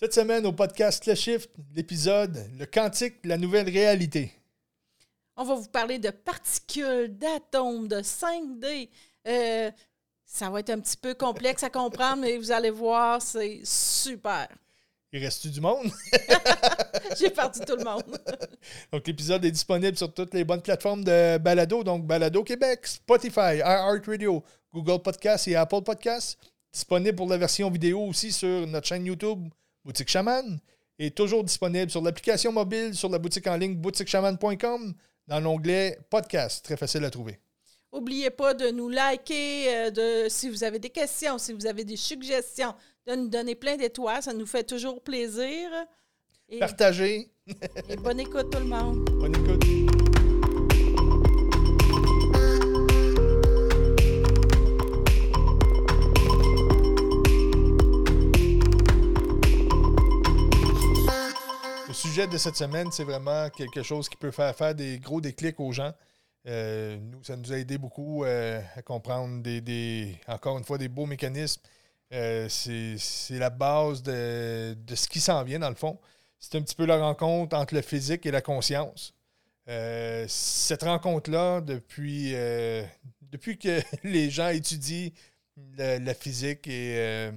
Cette semaine, au podcast Le Shift, l'épisode Le quantique, la nouvelle réalité. On va vous parler de particules, d'atomes, de 5D. Euh, ça va être un petit peu complexe à comprendre, mais vous allez voir, c'est super. Il reste du monde? J'ai perdu tout le monde. donc, l'épisode est disponible sur toutes les bonnes plateformes de balado, donc Balado Québec, Spotify, iHeartRadio, Google Podcasts et Apple Podcasts. Disponible pour la version vidéo aussi sur notre chaîne YouTube Boutique Chaman est toujours disponible sur l'application mobile, sur la boutique en ligne boutiquechaman.com, dans l'onglet Podcast. Très facile à trouver. N'oubliez pas de nous liker, euh, de, si vous avez des questions, si vous avez des suggestions, de nous donner plein d'étoiles. Ça nous fait toujours plaisir. Partagez. et bonne écoute tout le monde. Bonne écoute. De cette semaine, c'est vraiment quelque chose qui peut faire faire des gros déclics aux gens. Euh, nous, ça nous a aidé beaucoup euh, à comprendre des, encore une fois, des beaux mécanismes. Euh, c'est la base de, ce qui s'en vient, dans le fond. C'est un petit peu la rencontre entre le physique et la conscience. cette rencontre-là, depuis, que les gens étudient la physique et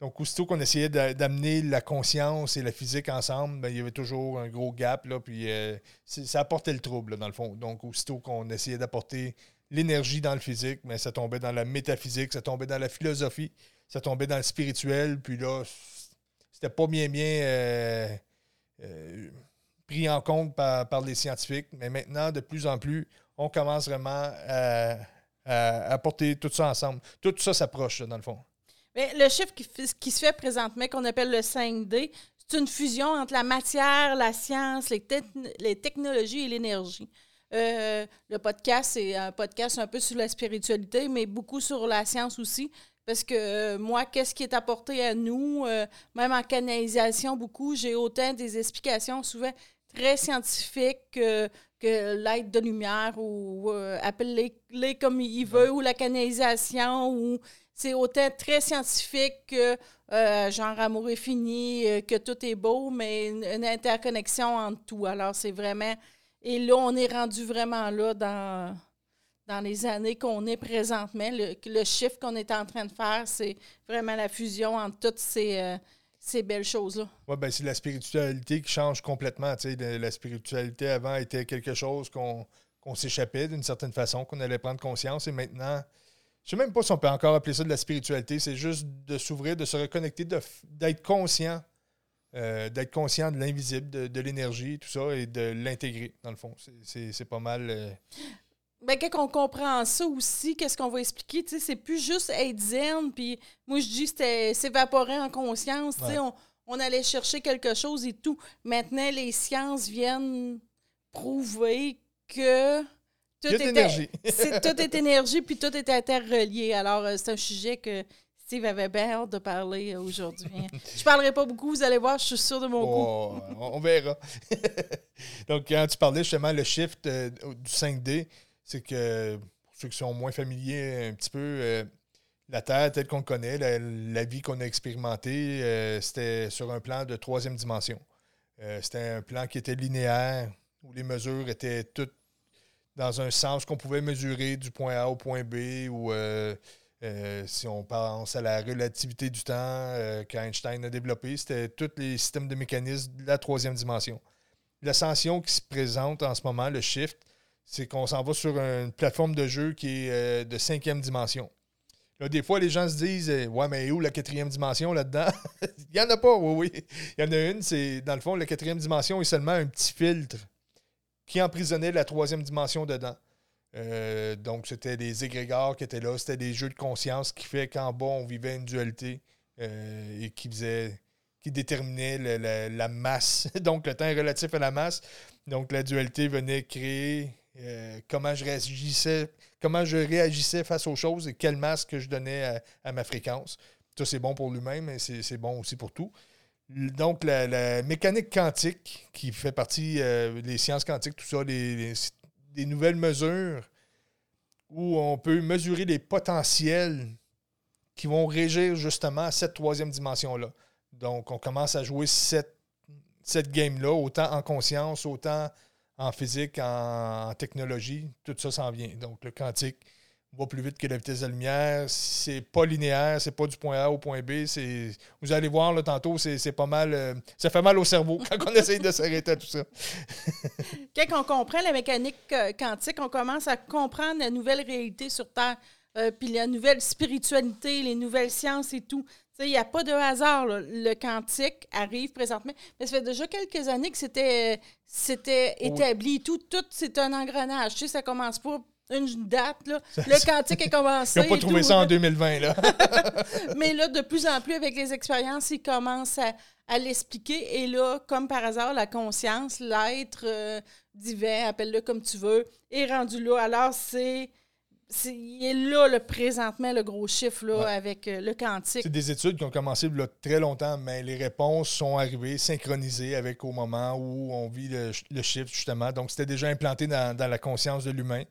donc, aussitôt qu'on essayait d'amener la conscience et la physique ensemble, ben, il y avait toujours un gros gap, là, puis euh, ça apportait le trouble, dans le fond. Donc, aussitôt qu'on essayait d'apporter l'énergie dans le physique, mais ben, ça tombait dans la métaphysique, ça tombait dans la philosophie, ça tombait dans le spirituel, puis là, c'était pas bien, bien euh, euh, pris en compte par, les scientifiques. Mais maintenant, de plus en plus, on commence vraiment à, à apporter tout ça ensemble. Tout ça s'approche, dans le fond le chiffre qui, se fait présentement, qu'on appelle le 5D, c'est une fusion entre la matière, la science, les, technologies et l'énergie. Euh, le podcast, c'est un podcast un peu sur la spiritualité, mais beaucoup sur la science aussi. Parce que euh, moi, qu'est-ce qui est apporté à nous, euh, même en canalisation, beaucoup, j'ai autant des explications souvent très scientifiques que, que l'aide de lumière ou appelle-les comme il veut, ou la canalisation, ou c'est autant très scientifique que euh, genre amour est fini, euh, que tout est beau, mais une, interconnexion entre tout. Alors, c'est vraiment. Et là, on est rendu vraiment là dans, dans les années qu'on est présentement. Le, chiffre qu'on est en train de faire, c'est vraiment la fusion entre toutes ces. Euh, ces belles choses-là. Oui, ben c'est la spiritualité qui change complètement. La spiritualité avant était quelque chose qu'on s'échappait d'une certaine façon, qu'on allait prendre conscience. Et maintenant, je ne sais même pas si on peut encore appeler ça de la spiritualité. C'est juste de s'ouvrir, de se reconnecter, d'être conscient, euh, d'être conscient de l'invisible, de, l'énergie, tout ça, et de l'intégrer, dans le fond. C'est pas mal. Euh... Ben, quand on comprend ça aussi, qu'est-ce qu'on va expliquer? C'est plus juste être zen, puis moi je dis c'était s'évaporer en conscience. On, on allait chercher quelque chose et tout. Maintenant, les sciences viennent prouver que tout est énergie. tout est énergie, puis tout est interrelié. Alors, euh, c'est un sujet que Steve avait bien hâte de parler euh, aujourd'hui. je ne parlerai pas beaucoup, vous allez voir, je suis sûr de mon oh, On verra. Donc, quand tu parlais justement le shift euh, du 5D, c'est que pour ceux qui sont moins familiers un petit peu, la Terre telle qu'on connaît, la, vie qu'on a expérimentée, c'était sur un plan de troisième dimension. c'était un plan qui était linéaire, où les mesures étaient toutes dans un sens qu'on pouvait mesurer du point A au point B ou euh, euh, si on pense à la relativité du temps euh, qu'Einstein a développé, c'était tous les systèmes de mécanismes de la troisième dimension. L'ascension qui se présente en ce moment, le shift, c'est qu'on s'en va sur une plateforme de jeu qui est de cinquième dimension. Là, des fois, les gens se disent Ouais, mais où la quatrième dimension là-dedans Il n'y en a pas, oui, oui. Il y en a une, c'est dans le fond, la quatrième dimension est seulement un petit filtre qui emprisonnait la troisième dimension dedans. Euh, donc, c'était des égrégores qui étaient là, c'était des jeux de conscience qui fait qu'en bas, on vivait une dualité euh, et qui faisait qui déterminait la, masse. donc, le temps relatif à la masse. Donc, la dualité venait créer euh, comment je réagissais, comment je réagissais face aux choses et quelle masse que je donnais à, ma fréquence. Ça, c'est bon pour lui-même, mais c'est bon aussi pour tout. Donc, la, mécanique quantique, qui fait partie des euh, sciences quantiques, tout ça, les, nouvelles mesures où on peut mesurer les potentiels qui vont régir justement cette troisième dimension-là. Donc, on commence à jouer cette, cette game-là, autant en conscience, autant en physique, en, technologie. Tout ça s'en vient. Donc, le quantique va plus vite que la vitesse de la lumière. C'est pas linéaire, c'est pas du point A au point B. Vous allez voir là, tantôt, c'est pas mal. euh, ça fait mal au cerveau quand on essaye de s'arrêter à tout ça. Quand on comprend la mécanique euh, quantique, on commence à comprendre la nouvelle réalité sur Terre, euh, puis la nouvelle spiritualité, les nouvelles sciences et tout. Il n'y a pas de hasard. là. Le quantique arrive présentement. Mais ça fait déjà quelques années que c'était c'était établi et tout. Tout, c'est un engrenage. Tu sais, ça commence pas une date. Là. Le quantique est commencé. Ils n'ont pas trouvé tout. ça en 2020. Là. Mais là, de plus en plus, avec les expériences, ils commencent à, à l'expliquer. Et là, comme par hasard, la conscience, l'être euh, divin, appelle-le comme tu veux, est rendu là. Alors, c'est. c'est- Il est là, le, présentement, le gros chiffre là, Ouais. avec euh, le quantique. C'est des études qui ont commencé a très longtemps, mais les réponses sont arrivées synchronisées avec au moment où on vit le, le chiffre, justement. Donc, c'était déjà implanté dans, dans la conscience de l'humain.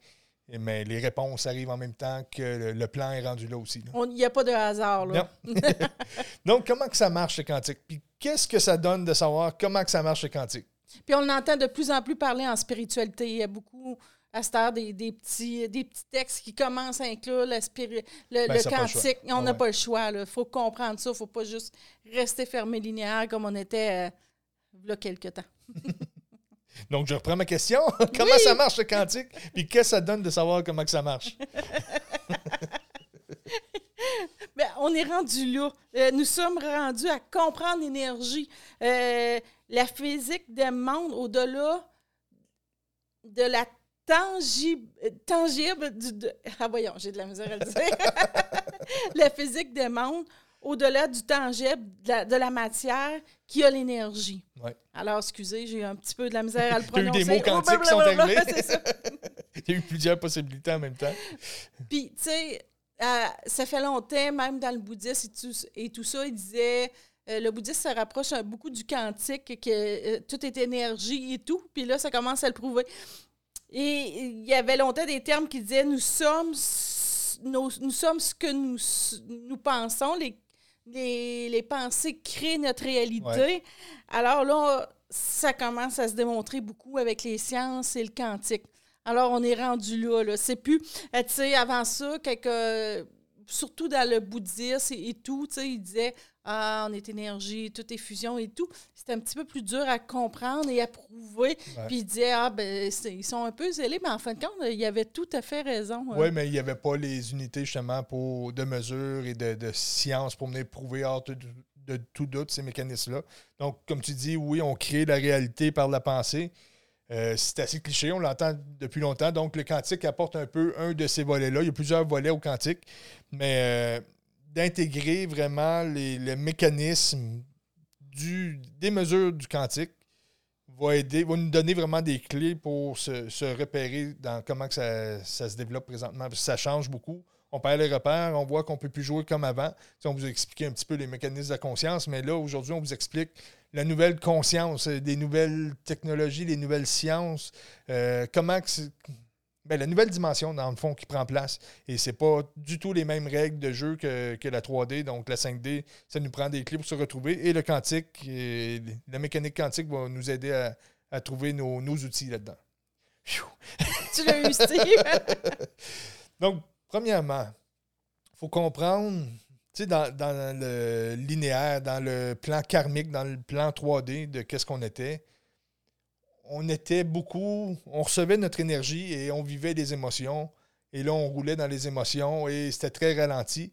Mais les réponses arrivent en même temps que le, le plan est rendu là aussi. là. Il n'y a pas de hasard. Là. Non. Donc, comment que ça marche le quantique? Puis qu'est-ce que ça donne de savoir comment que ça marche le quantique? Puis on entend de plus en plus parler en spiritualité. Il y a beaucoup, à cette heure, des, des petits, des petits textes qui commencent à inclure la spiri- le, Ben, quantique. on n'a Ouais. pas le choix. Il faut comprendre ça. Il ne faut pas juste rester fermé linéaire comme on était euh, il y a quelque temps. Donc, je reprends ma question. comment ça marche le quantique? Puis qu'est-ce que ça donne de savoir comment que ça marche? Ben, on est rendu là. Euh, nous sommes rendus à comprendre l'énergie. Euh, la physique des mondes au-delà de la tangible, tangible du... de- ah voyons, j'ai de la misère à le dire. la physique des mondes au-delà du tangible, de la, de la matière, qui a l'énergie. Ouais. Alors, excusez, j'ai un petit peu de la misère à le T'as eu prononcer. des mots Oh, quantiques qui sont arrivés. Il y a eu plusieurs possibilités en même temps. Puis, tu sais, euh, ça fait longtemps, même dans le bouddhisme et tout, et tout ça, il disait, euh, le bouddhisme se rapproche un- beaucoup du quantique, que euh, tout est énergie et tout. Puis là, ça commence à le prouver. Et il y avait longtemps des termes qui disaient, nous sommes, nos- nous sommes ce que nous, nous pensons. Les, les, les pensées créent notre réalité. Ouais. Alors là, ça commence à se démontrer beaucoup avec les sciences et le quantique. Alors, on est rendu là. là. C'est plus, euh, tu sais, avant ça, quelque, surtout dans le bouddhisme et, et tout, tu sais, ils disaient, ah, on est énergie, tout est fusion et tout. C'était un petit peu plus dur à comprendre et à prouver. Ouais. Puis ils disaient, ah, ben, ils sont un peu zélés, mais en fin de compte, il avait tout à fait raison. hein. Oui, mais il n'y avait pas les unités justement pour, de mesure et de, de science pour venir prouver hors de, de tout doute ces mécanismes-là. Donc, comme tu dis, oui, on crée la réalité par la pensée. Euh, c'est assez cliché, on l'entend depuis longtemps. Donc, le quantique apporte un peu un de ces volets-là. Il y a plusieurs volets au quantique, mais euh, d'intégrer vraiment les, le mécanisme du, des mesures du quantique va aider, va nous donner vraiment des clés pour se, se repérer dans comment que ça, ça se développe présentement. Parce que ça change beaucoup. On perd les repères, on voit qu'on ne peut plus jouer comme avant. Sais, on vous a expliqué un petit peu les mécanismes de la conscience, mais là, aujourd'hui, on vous explique la nouvelle conscience, euh, des nouvelles technologies, les nouvelles sciences, euh, comment que ben, la nouvelle dimension, dans le fond, qui prend place. Et c'est pas du tout les mêmes règles de jeu que, que la 3D. Donc, la 5D, ça nous prend des clés pour se retrouver. Et le quantique, et la mécanique quantique va nous aider à, à trouver nos, nos outils là-dedans. Tu l'as eu, Steve? Donc, premièrement, il faut comprendre, tu sais, dans, dans le linéaire, dans le plan karmique, dans le plan 3D de qu'est-ce qu'on était, on était beaucoup, on recevait notre énergie et on vivait des émotions. Et là, on roulait dans les émotions et c'était très ralenti.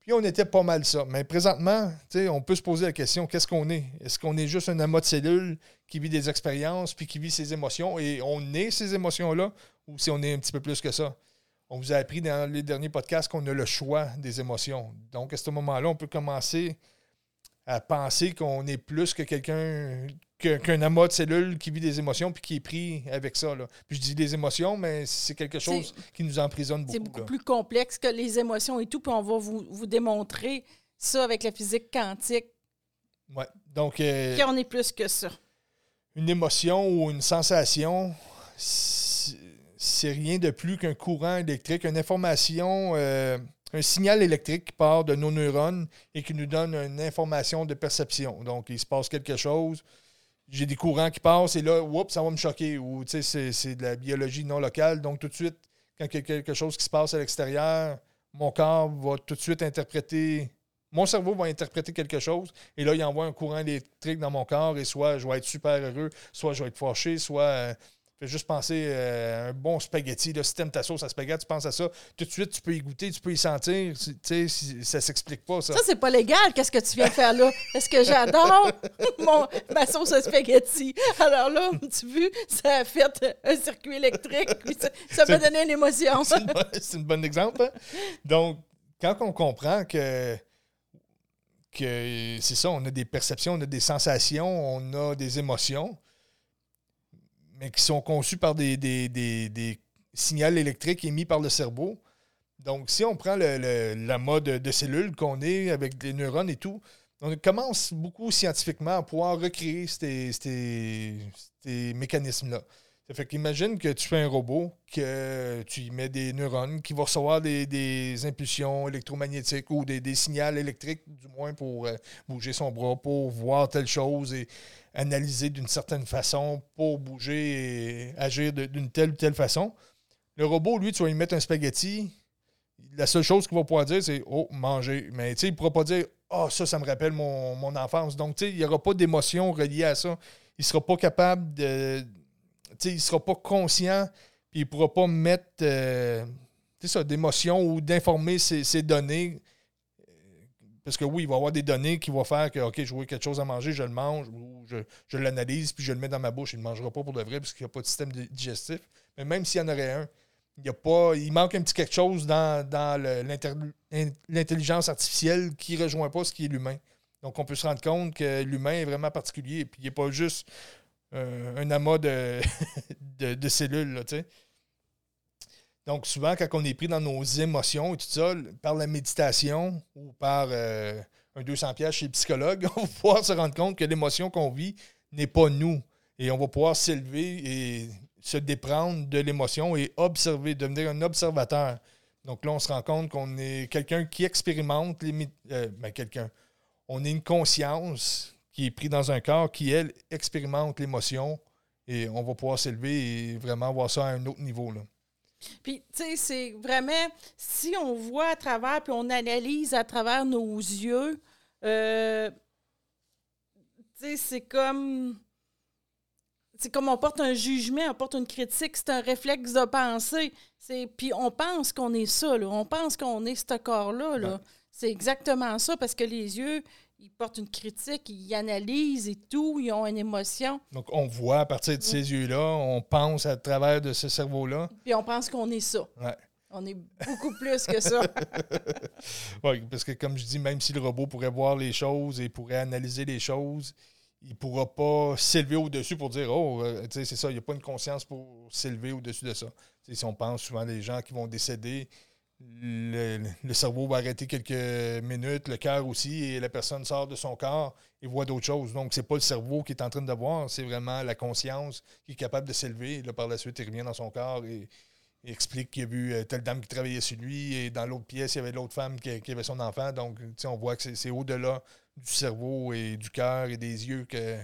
Puis on était pas mal ça. Mais présentement, on peut se poser la question, qu'est-ce qu'on est? Est-ce qu'on est juste un amas de cellules qui vit des expériences puis qui vit ses émotions? Et on est ces émotions-là ou si on est un petit peu plus que ça? On vous a appris dans les derniers podcasts qu'on a le choix des émotions. Donc, à ce moment-là, on peut commencer à penser qu'on est plus que quelqu'un, qu'un amas de cellules qui vit des émotions puis qui est pris avec ça. là. Puis je dis des émotions, mais c'est quelque chose qui nous emprisonne C'est beaucoup. beaucoup là. plus complexe que les émotions et tout, puis on va vous, vous démontrer ça avec la physique quantique, Ouais. Donc, euh, qu'on est plus que ça. une émotion ou une sensation, c'est c'est rien de plus qu'un courant électrique, une information, euh, un signal électrique qui part de nos neurones et qui nous donne une information de perception. Donc, il se passe quelque chose, j'ai des courants qui passent et là, oups, ça va me choquer. Ou, tu sais, c'est de la biologie non locale. Donc, tout de suite, quand il y a quelque chose qui se passe à l'extérieur, mon corps va tout de suite interpréter mon cerveau va interpréter quelque chose et là, il envoie un courant électrique dans mon corps et soit je vais être super heureux, soit je vais être fâché, soit. Fais juste penser euh, à un bon spaghetti. Là, si tu ta sauce à spaghetti, tu penses à ça. Tout de suite, tu peux y goûter, tu peux y sentir. Tu sais, ça s'explique pas, ça. Ça, c'est pas légal. Qu'est-ce que tu viens de faire là? Est-ce que j'adore ma sauce à spaghetti? Alors là, tu vu, ça a fait un circuit électrique. ça m'a donné une émotion. C'est un bon exemple. Hein? Donc, quand on comprend que c'est ça, on a des perceptions, on a des sensations, on a des émotions, mais qui sont conçues par des, des, signaux électriques émis par le cerveau. Donc, si on prend le, la mode de cellules qu'on est avec les neurones et tout, on commence beaucoup scientifiquement à pouvoir recréer ces, ces mécanismes-là. Ça fait qu'imagine que tu fais un robot, que tu y mets des neurones, qui vont recevoir des, impulsions électromagnétiques ou des, signaux électriques, du moins pour euh, bouger son bras, pour voir telle chose et analyser d'une certaine façon, pour bouger et agir d'une telle ou telle façon. Le robot, lui, tu vas lui mettre un spaghetti. La seule chose qu'il va pouvoir dire, c'est Oh, manger. Mais il ne pourra pas dire oh, ça, ça me rappelle mon, enfance. Donc, il n'y aura pas d'émotion reliée à ça. Il ne sera pas capable de il ne sera pas conscient, puis il ne pourra pas mettre euh, d'émotion ou d'informer ses, données. Parce que oui, il va y avoir des données qui vont faire que, OK, je vois quelque chose à manger, je le mange, ou je, l'analyse, puis je le mets dans ma bouche. Il ne mangera pas pour de vrai, parce qu'il n'y a pas de système digestif. Mais même s'il y en aurait un, il, y a pas, il manque un petit quelque chose dans, dans l'intelligence artificielle qui ne rejoint pas ce qui est l'humain. Donc, on peut se rendre compte que l'humain est vraiment particulier. Puis, il n'est pas juste un, amas de, de, cellules. Là, Donc, souvent, quand on est pris dans nos émotions et tout ça, par la méditation ou par euh, un 200 pièces chez le psychologue, on va pouvoir se rendre compte que l'émotion qu'on vit n'est pas nous. Et on va pouvoir s'élever et se déprendre de l'émotion et observer, devenir un observateur. Donc là, on se rend compte qu'on est quelqu'un qui expérimente les... Euh, ben, quelqu'un. On est une conscience qui est pris dans un corps qui, elle, expérimente l'émotion et on va pouvoir s'élever et vraiment voir ça à un autre niveau. Là. Puis, tu sais, c'est vraiment, si on voit à travers, puis on analyse à travers nos yeux, euh, tu sais, c'est comme. C'est comme on porte un jugement, on porte une critique, c'est un réflexe de pensée. Puis on pense qu'on est ça, là. on pense qu'on est ce corps-là. Là. C'est exactement ça, parce que les yeux, ils portent une critique, ils analysent et tout, ils ont une émotion. Donc, on voit à partir de ces yeux-là, on pense à travers de ce cerveau-là. Puis on pense qu'on est ça. On est beaucoup plus que ça. oui, parce que comme je dis, même si le robot pourrait voir les choses et pourrait analyser les choses, il ne pourra pas s'élever au-dessus pour dire Oh, euh, c'est ça, il n'y a pas une conscience pour s'élever au-dessus de ça. si on pense souvent les gens qui vont décéder, le, cerveau va arrêter quelques minutes, le cœur aussi, et la personne sort de son corps et voit d'autres choses. Donc, c'est pas le cerveau qui est en train de voir, c'est vraiment la conscience qui est capable de s'élever. Par la suite, il revient dans son corps et, explique qu'il a vu euh, telle dame qui travaillait sur lui, et dans l'autre pièce, il y avait l'autre femme qui, avait son enfant. Donc, on voit que c'est au-delà du cerveau et du cœur et des yeux que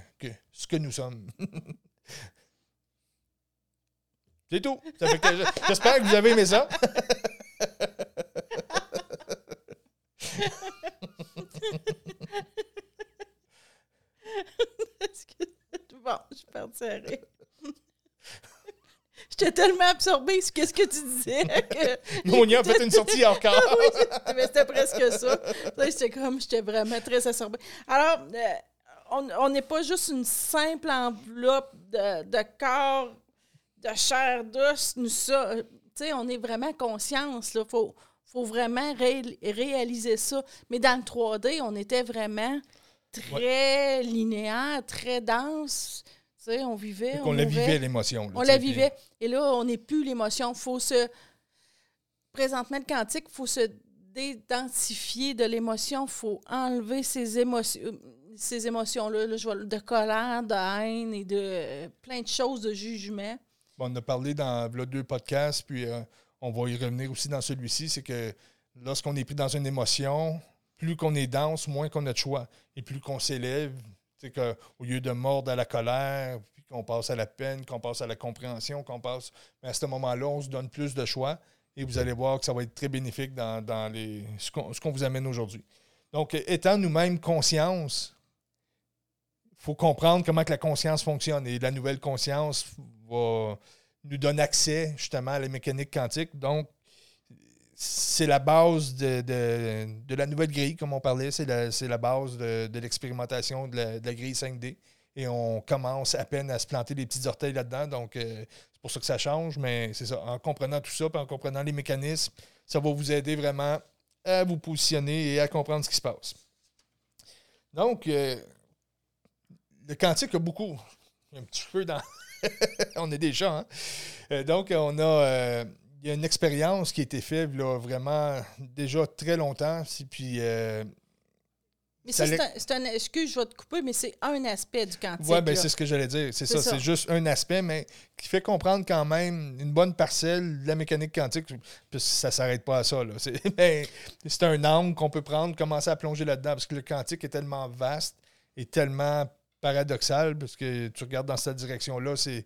ce que nous sommes. c'est tout. J'espère que vous avez aimé ça. bon, je rire. J'étais tellement absorbée sur ce que tu disais que. on a fait une sortie encore. oui, mais c'était presque ça. J'étais comme, j'étais vraiment très absorbée. Alors, euh, on n'est pas juste une simple enveloppe de, de corps, de chair d'os, nous ça on est vraiment conscience. Il faut, faut vraiment réaliser ça. Mais dans le 3D, on était vraiment très linéaire, très dense. on vivait. On, la vivait, l'émotion. On la vivait. Et là, on n'est plus l'émotion. faut se. Présentement, le quantique, il faut se d'identifier de l'émotion, il faut enlever ces émotions ces émotions-là, de colère, de haine et de plein de choses de jugement on a parlé dans le deux podcasts, puis euh, on va y revenir aussi dans celui-ci, c'est que lorsqu'on est pris dans une émotion, plus qu'on est dense, moins qu'on a de choix. Et plus qu'on s'élève, au lieu de mordre à la colère, puis qu'on passe à la peine, qu'on passe à la compréhension, qu'on passe. Mais à ce moment-là, on se donne plus de choix et vous allez voir que ça va être très bénéfique dans, ce qu'on vous amène aujourd'hui. Donc, étant nous-mêmes conscience, il faut comprendre comment que la conscience fonctionne. Et la nouvelle conscience va nous donner accès justement à la mécanique quantique. Donc, c'est la base de, la nouvelle grille, comme on parlait. C'est la, base de, l'expérimentation de, la, grille 5D. Et on commence à peine à se planter des petits orteils là-dedans. Donc, euh, c'est pour ça que ça change. Mais c'est ça. En comprenant tout ça, en comprenant les mécanismes, ça va vous aider vraiment à vous positionner et à comprendre ce qui se passe. Donc, euh, le quantique a beaucoup. Un petit peu dans. on est déjà. Hein? Euh, donc, on a il y a une expérience qui a été faite là, vraiment déjà très longtemps. Puis, euh, mais ça, c'est un, Excuse, je vais te couper, mais c'est un aspect du quantique. Oui, ben c'est ce que j'allais dire. C'est ça, c'est juste un aspect, mais qui fait comprendre quand même une bonne parcelle de la mécanique quantique. Puis ça ne s'arrête pas à ça. Ben, c'est un angle qu'on peut prendre, commencer à plonger là-dedans, parce que le quantique est tellement vaste et tellement paradoxal, parce que tu regardes dans cette direction-là, c'est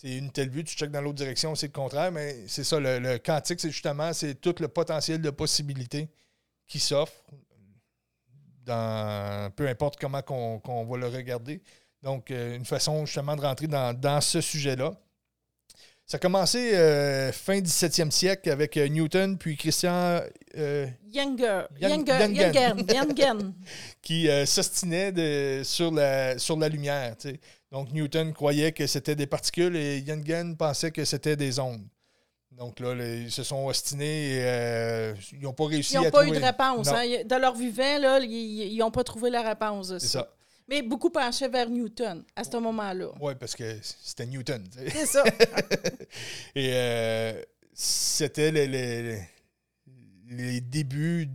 c'est une telle vue, tu checkes dans l'autre direction, c'est le contraire, mais c'est ça, le, quantique, c'est justement, c'est tout le potentiel de possibilités qui s'offre, dans peu importe comment qu'on va le regarder. Donc, euh, une façon justement de rentrer dans, ce sujet-là. Ça a commencé euh, fin 17e siècle avec euh, Newton, puis Christian Younger, Younger, qui s'ostinait sur la, sur la lumière. Donc, Newton croyait que c'était des particules et Youngen pensait que c'était des ondes. Donc là, ils se sont ostinés et euh, ils n'ont pas réussi à trouver... Ils n'ont pas eu de réponse. Hein. Dans leur vivant, là, ils n'ont pas trouvé la réponse. C'est ça. Mais beaucoup penchaient vers Newton à ce moment-là. Oui, parce que c'était Newton. C'est ça. et euh, c'était les, les, débuts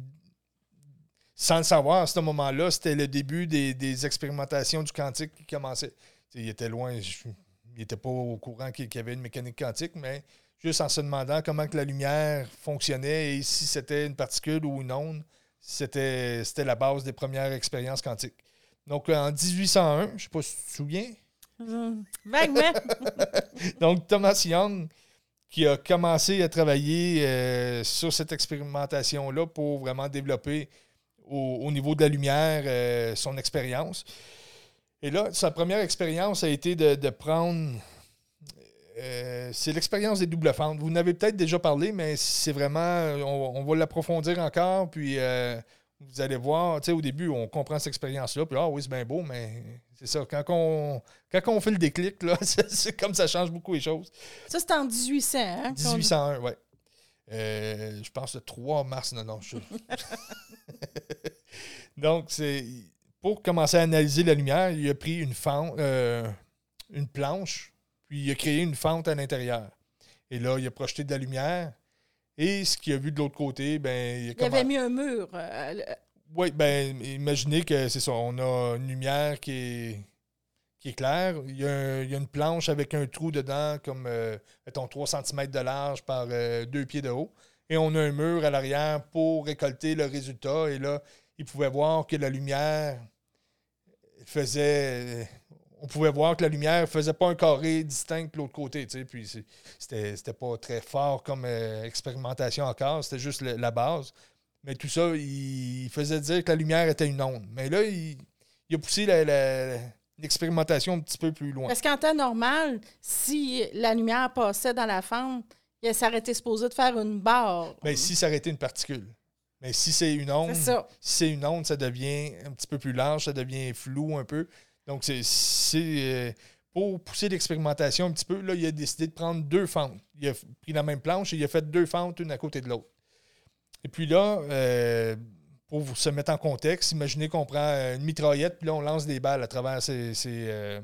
sans le savoir, à ce moment-là, c'était le début des, des, expérimentations du quantique qui commençaient il était loin, il n'était pas au courant qu'il y avait une mécanique quantique, mais juste en se demandant comment que la lumière fonctionnait et si c'était une particule ou une onde, c'était, la base des premières expériences quantiques. Donc, en 1801, je ne sais pas si tu te souviens. Mmh. Vaguement. Donc, Thomas Young, qui a commencé à travailler euh, sur cette expérimentation-là pour vraiment développer au, niveau de la lumière euh, son expérience. Et là, sa première expérience a été de, prendre. Euh, c'est l'expérience des doubles fentes. Vous n'avez peut-être déjà parlé, mais c'est vraiment. On, va l'approfondir encore, puis vous allez voir. Tu sais, au début, on comprend cette expérience-là, puis ah oui, c'est bien beau, mais c'est ça. Quand on, quand on fait le déclic, là, c'est comme ça change beaucoup les choses. Ça, c'est en 1800, hein? 1801, oui. Euh, je pense le 3 mars, non, non, je... Donc, c'est pour commencer à analyser la lumière, il a pris une fente, euh, une planche, puis il a créé une fente à l'intérieur. Et là, il a projeté de la lumière. Et ce qu'il a vu de l'autre côté, ben, il, a il avait mis un mur. Euh, oui, ben, imaginez que c'est ça. On a une lumière qui est, qui est claire. Il y, a une planche avec un trou dedans, comme, euh, mettons, 3 cm de large par 2 pieds de haut. Et on a un mur à l'arrière pour récolter le résultat. Et là, il pouvait voir que la lumière faisait. On pouvait voir que la lumière ne faisait pas un carré distinct de l'autre côté. Puis c'était pas très fort comme euh, expérimentation encore, c'était juste la base. Mais tout ça, il faisait dire que la lumière était une onde. Mais là, il, a poussé l'expérimentation un petit peu plus loin. Parce qu'en temps normal, si la lumière passait dans la fente, ça s'arrêtait supposé de faire une barre. Mais si ça arrêtait une particule. Mais si c'est une onde, si c'est une onde, ça devient un petit peu plus large, ça devient flou un peu. Donc, c'est euh, pour pousser l'expérimentation un petit peu, là, il a décidé de prendre deux fentes. Il a pris la même planche et il a fait deux fentes, une à côté de l'autre. Et puis là, euh, pour vous se mettre en contexte, imaginez qu'on prend une mitraillette, puis là, on lance des balles à travers ces, euh,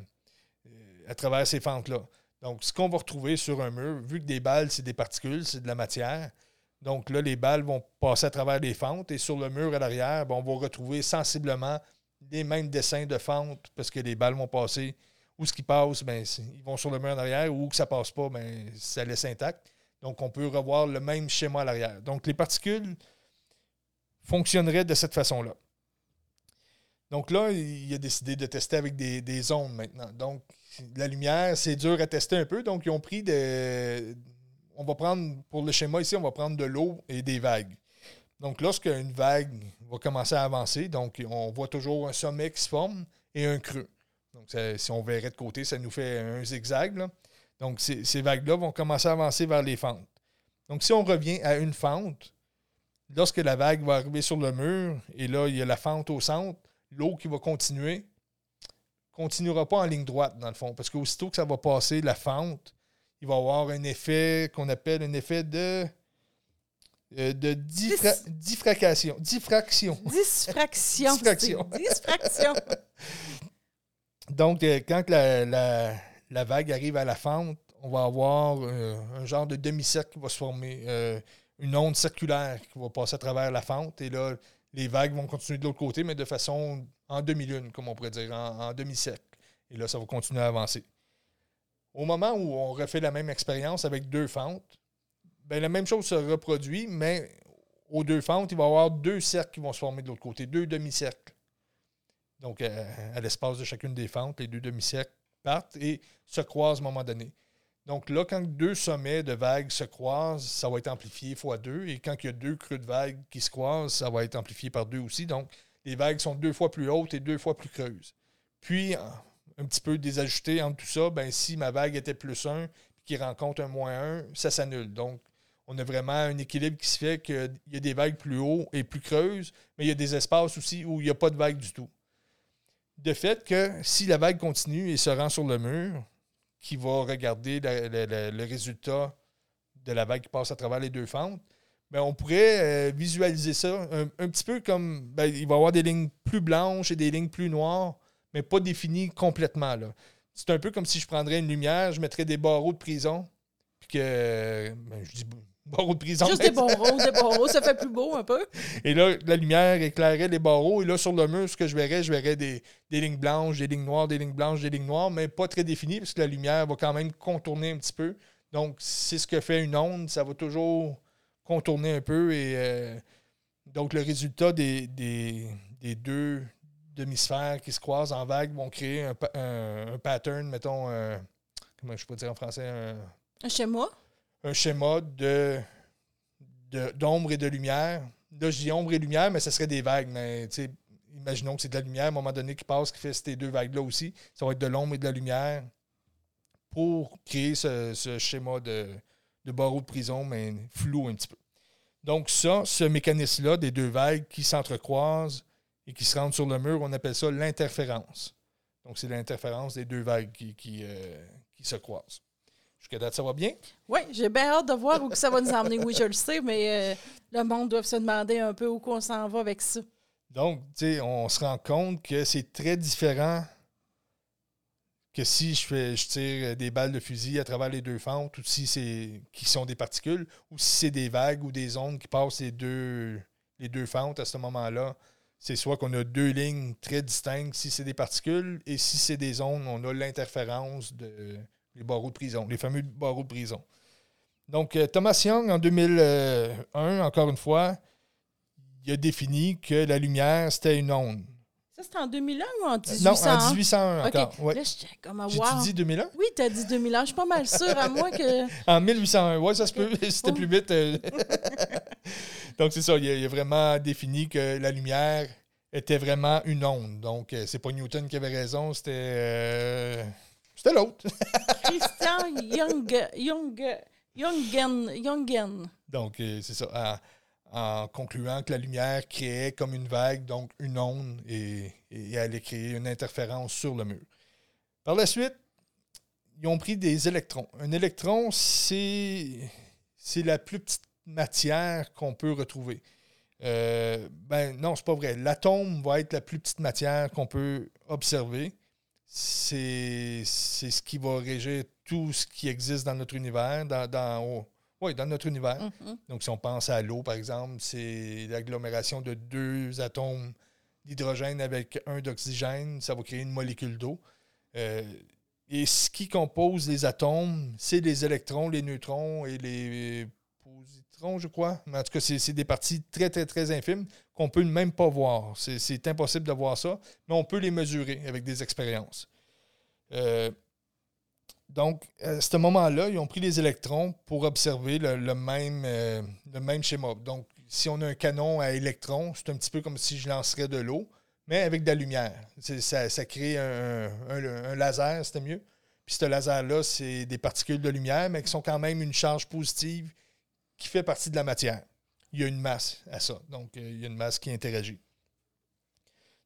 à travers ces fentes-là. Donc, ce qu'on va retrouver sur un mur, vu que des balles, c'est des particules, c'est de la matière, donc là, les balles vont passer à travers les fentes et sur le mur à l'arrière, ben, on va retrouver sensiblement les mêmes dessins de fentes parce que les balles vont passer. Où ce qui passe, ben, ils vont sur le mur en arrière, ou que ça passe pas, ben, ça laisse intact. Donc, on peut revoir le même schéma à l'arrière. Donc, les particules, fonctionnerait de cette façon-là. Donc là, il a décidé de tester avec des, des ondes maintenant. Donc, la lumière, c'est dur à tester un peu. Donc, ils ont pris des. On va prendre, pour le schéma ici, on va prendre de l'eau et des vagues. Donc, lorsque une vague va commencer à avancer, donc on voit toujours un sommet qui se forme et un creux. Donc, si on verrait de côté, ça nous fait un zigzag. Donc, ces, vagues-là vont commencer à avancer vers les fentes. Donc, si on revient à une fente, lorsque la vague va arriver sur le mur, et là, il y a la fente au centre, l'eau qui va continuer, continuera pas en ligne droite, dans le fond, parce qu'aussitôt que ça va passer la fente, il va y avoir un effet qu'on appelle un effet de euh, de diffraction. Diffraction. Diffraction. Diffraction. Donc, euh, quand la, la, vague arrive à la fente, on va avoir euh, un genre de demi-cercle qui va se former, une onde circulaire qui va passer à travers la fente. Et là, les vagues vont continuer de l'autre côté, mais de façon en demi-lune, comme on pourrait dire, en, demi-cercle. Et là, ça va continuer à avancer. Au moment où on refait la même expérience avec deux fentes, ben, la même chose se reproduit, mais aux deux fentes, il va y avoir deux cercles qui vont se former de l'autre côté, deux demi-cercles. Donc, euh, à l'espace de chacune des fentes, les deux demi-cercles partent et se croisent à un moment donné. Donc là, quand deux sommets de vagues se croisent, ça va être amplifié fois deux. Et quand il y a deux creux de vagues qui se croisent, ça va être amplifié par deux aussi. Donc, les vagues sont deux fois plus hautes et deux fois plus creuses. Puis, un petit peu désajusté entre tout ça, ben, si ma vague était plus 1 qui rencontre un moins 1, ça s'annule. Donc, on a vraiment un équilibre qui se fait qu'il y a des vagues plus hautes et plus creuses, mais il y a des espaces aussi où il n'y a pas de vagues du tout. De fait que si la vague continue et se rend sur le mur, qui va regarder le, résultat de la vague qui passe à travers les deux fentes, bien, on pourrait euh, visualiser ça un, petit peu comme ben, il va y avoir des lignes plus blanches et des lignes plus noires, mais pas définies complètement. C'est un peu comme si je prendrais une lumière, je mettrais des barreaux de prison, puis que ben, je dis barreaux de prison. Juste des barreaux, des barreaux, ça fait plus beau un peu. Et là, la lumière éclairait les barreaux. Et là, sur le mur, ce que je verrais, je verrais des, lignes blanches, des lignes noires, des lignes blanches, des lignes noires, mais pas très définies, parce que la lumière va quand même contourner un petit peu. Donc, c'est ce que fait une onde. Ça va toujours contourner un peu. Et euh, donc, le résultat des, deux demi-sphères qui se croisent en vague vont créer un, pattern, mettons, euh, comment je peux dire en français? Un, un schéma? Un schéma de, d'ombre et de lumière. Là, je dis ombre et lumière, mais ce serait des vagues. Mais imaginons que c'est de la lumière à un moment donné qui passe, qui fait ces deux vagues-là aussi. Ça va être de l'ombre et de la lumière pour créer ce, schéma de, de barreau de prison, mais flou un petit peu. Donc, ça, ce mécanisme-là des deux vagues qui s'entrecroisent et qui se rendent sur le mur, on appelle ça l'interférence. Donc, c'est l'interférence des deux vagues qui, qui euh, se croisent. Jusqu'à date, ça va bien? Oui, j'ai bien hâte de voir où ça va nous emmener. Oui, je le sais, mais euh, le monde doit se demander un peu où on s'en va avec ça. Donc, tu sais, on se rend compte que c'est très différent que si je fais je tire des balles de fusil à travers les deux fentes ou si c'est qui sont des particules ou si c'est des vagues ou des ondes qui passent les deux les deux fentes à ce moment-là. C'est soit qu'on a deux lignes très distinctes si c'est des particules et si c'est des ondes, on a l'interférence de les barreaux de prison, les fameux barreaux de prison. Donc, euh, Thomas Young, en 2001, encore une fois, il a défini que la lumière, c'était une onde. Ça, c'était en 2001 ou en 1801? Non, en 1801 encore. Ouais. Là, j'étais comme, wow. Dit 2001? Oui, tu as dit 2001. Je suis pas mal sûre, à moi que... en 1801, oui, ça se peut. C'était plus vite. Euh. Donc, c'est ça. Il a, vraiment défini que la lumière était vraiment une onde. Donc, euh, c'est pas Newton qui avait raison, c'était... C'était l'autre. Christian Young, Young, Youngen. Youngen. Donc, euh, c'est ça. En, concluant que la lumière créait comme une vague, donc une onde, et, et allait créer une interférence sur le mur. Par la suite, ils ont pris des électrons. Un électron, c'est, c'est la plus petite matière qu'on peut retrouver. Euh, ben non, c'est pas vrai. L'atome va être la plus petite matière qu'on peut observer c'est ce qui va régir tout ce qui existe dans notre univers, dans, dans, dans notre univers. Mm-hmm. Donc, si on pense à l'eau, par exemple, c'est l'agglomération de deux atomes d'hydrogène avec un d'oxygène. Ça va créer une molécule d'eau. Euh, et ce qui compose les atomes, c'est les électrons, les neutrons et les positrons, je crois. Mais en tout cas, c'est des parties très, très, très infimes qu'on peut même pas voir. C'est impossible de voir ça, mais on peut les mesurer avec des expériences. Euh, donc, à ce moment-là, ils ont pris les électrons pour observer le, même, euh, le même schéma. Donc, si on a un canon à électrons, c'est un petit peu comme si je lancerais de l'eau, mais avec de la lumière. Ça, ça, crée un, un laser, c'était mieux. Puis ce laser-là, c'est des particules de lumière, mais qui sont quand même une charge positive qui fait partie de la matière. Il y a une masse à ça. Donc, euh, il y a une masse qui interagit.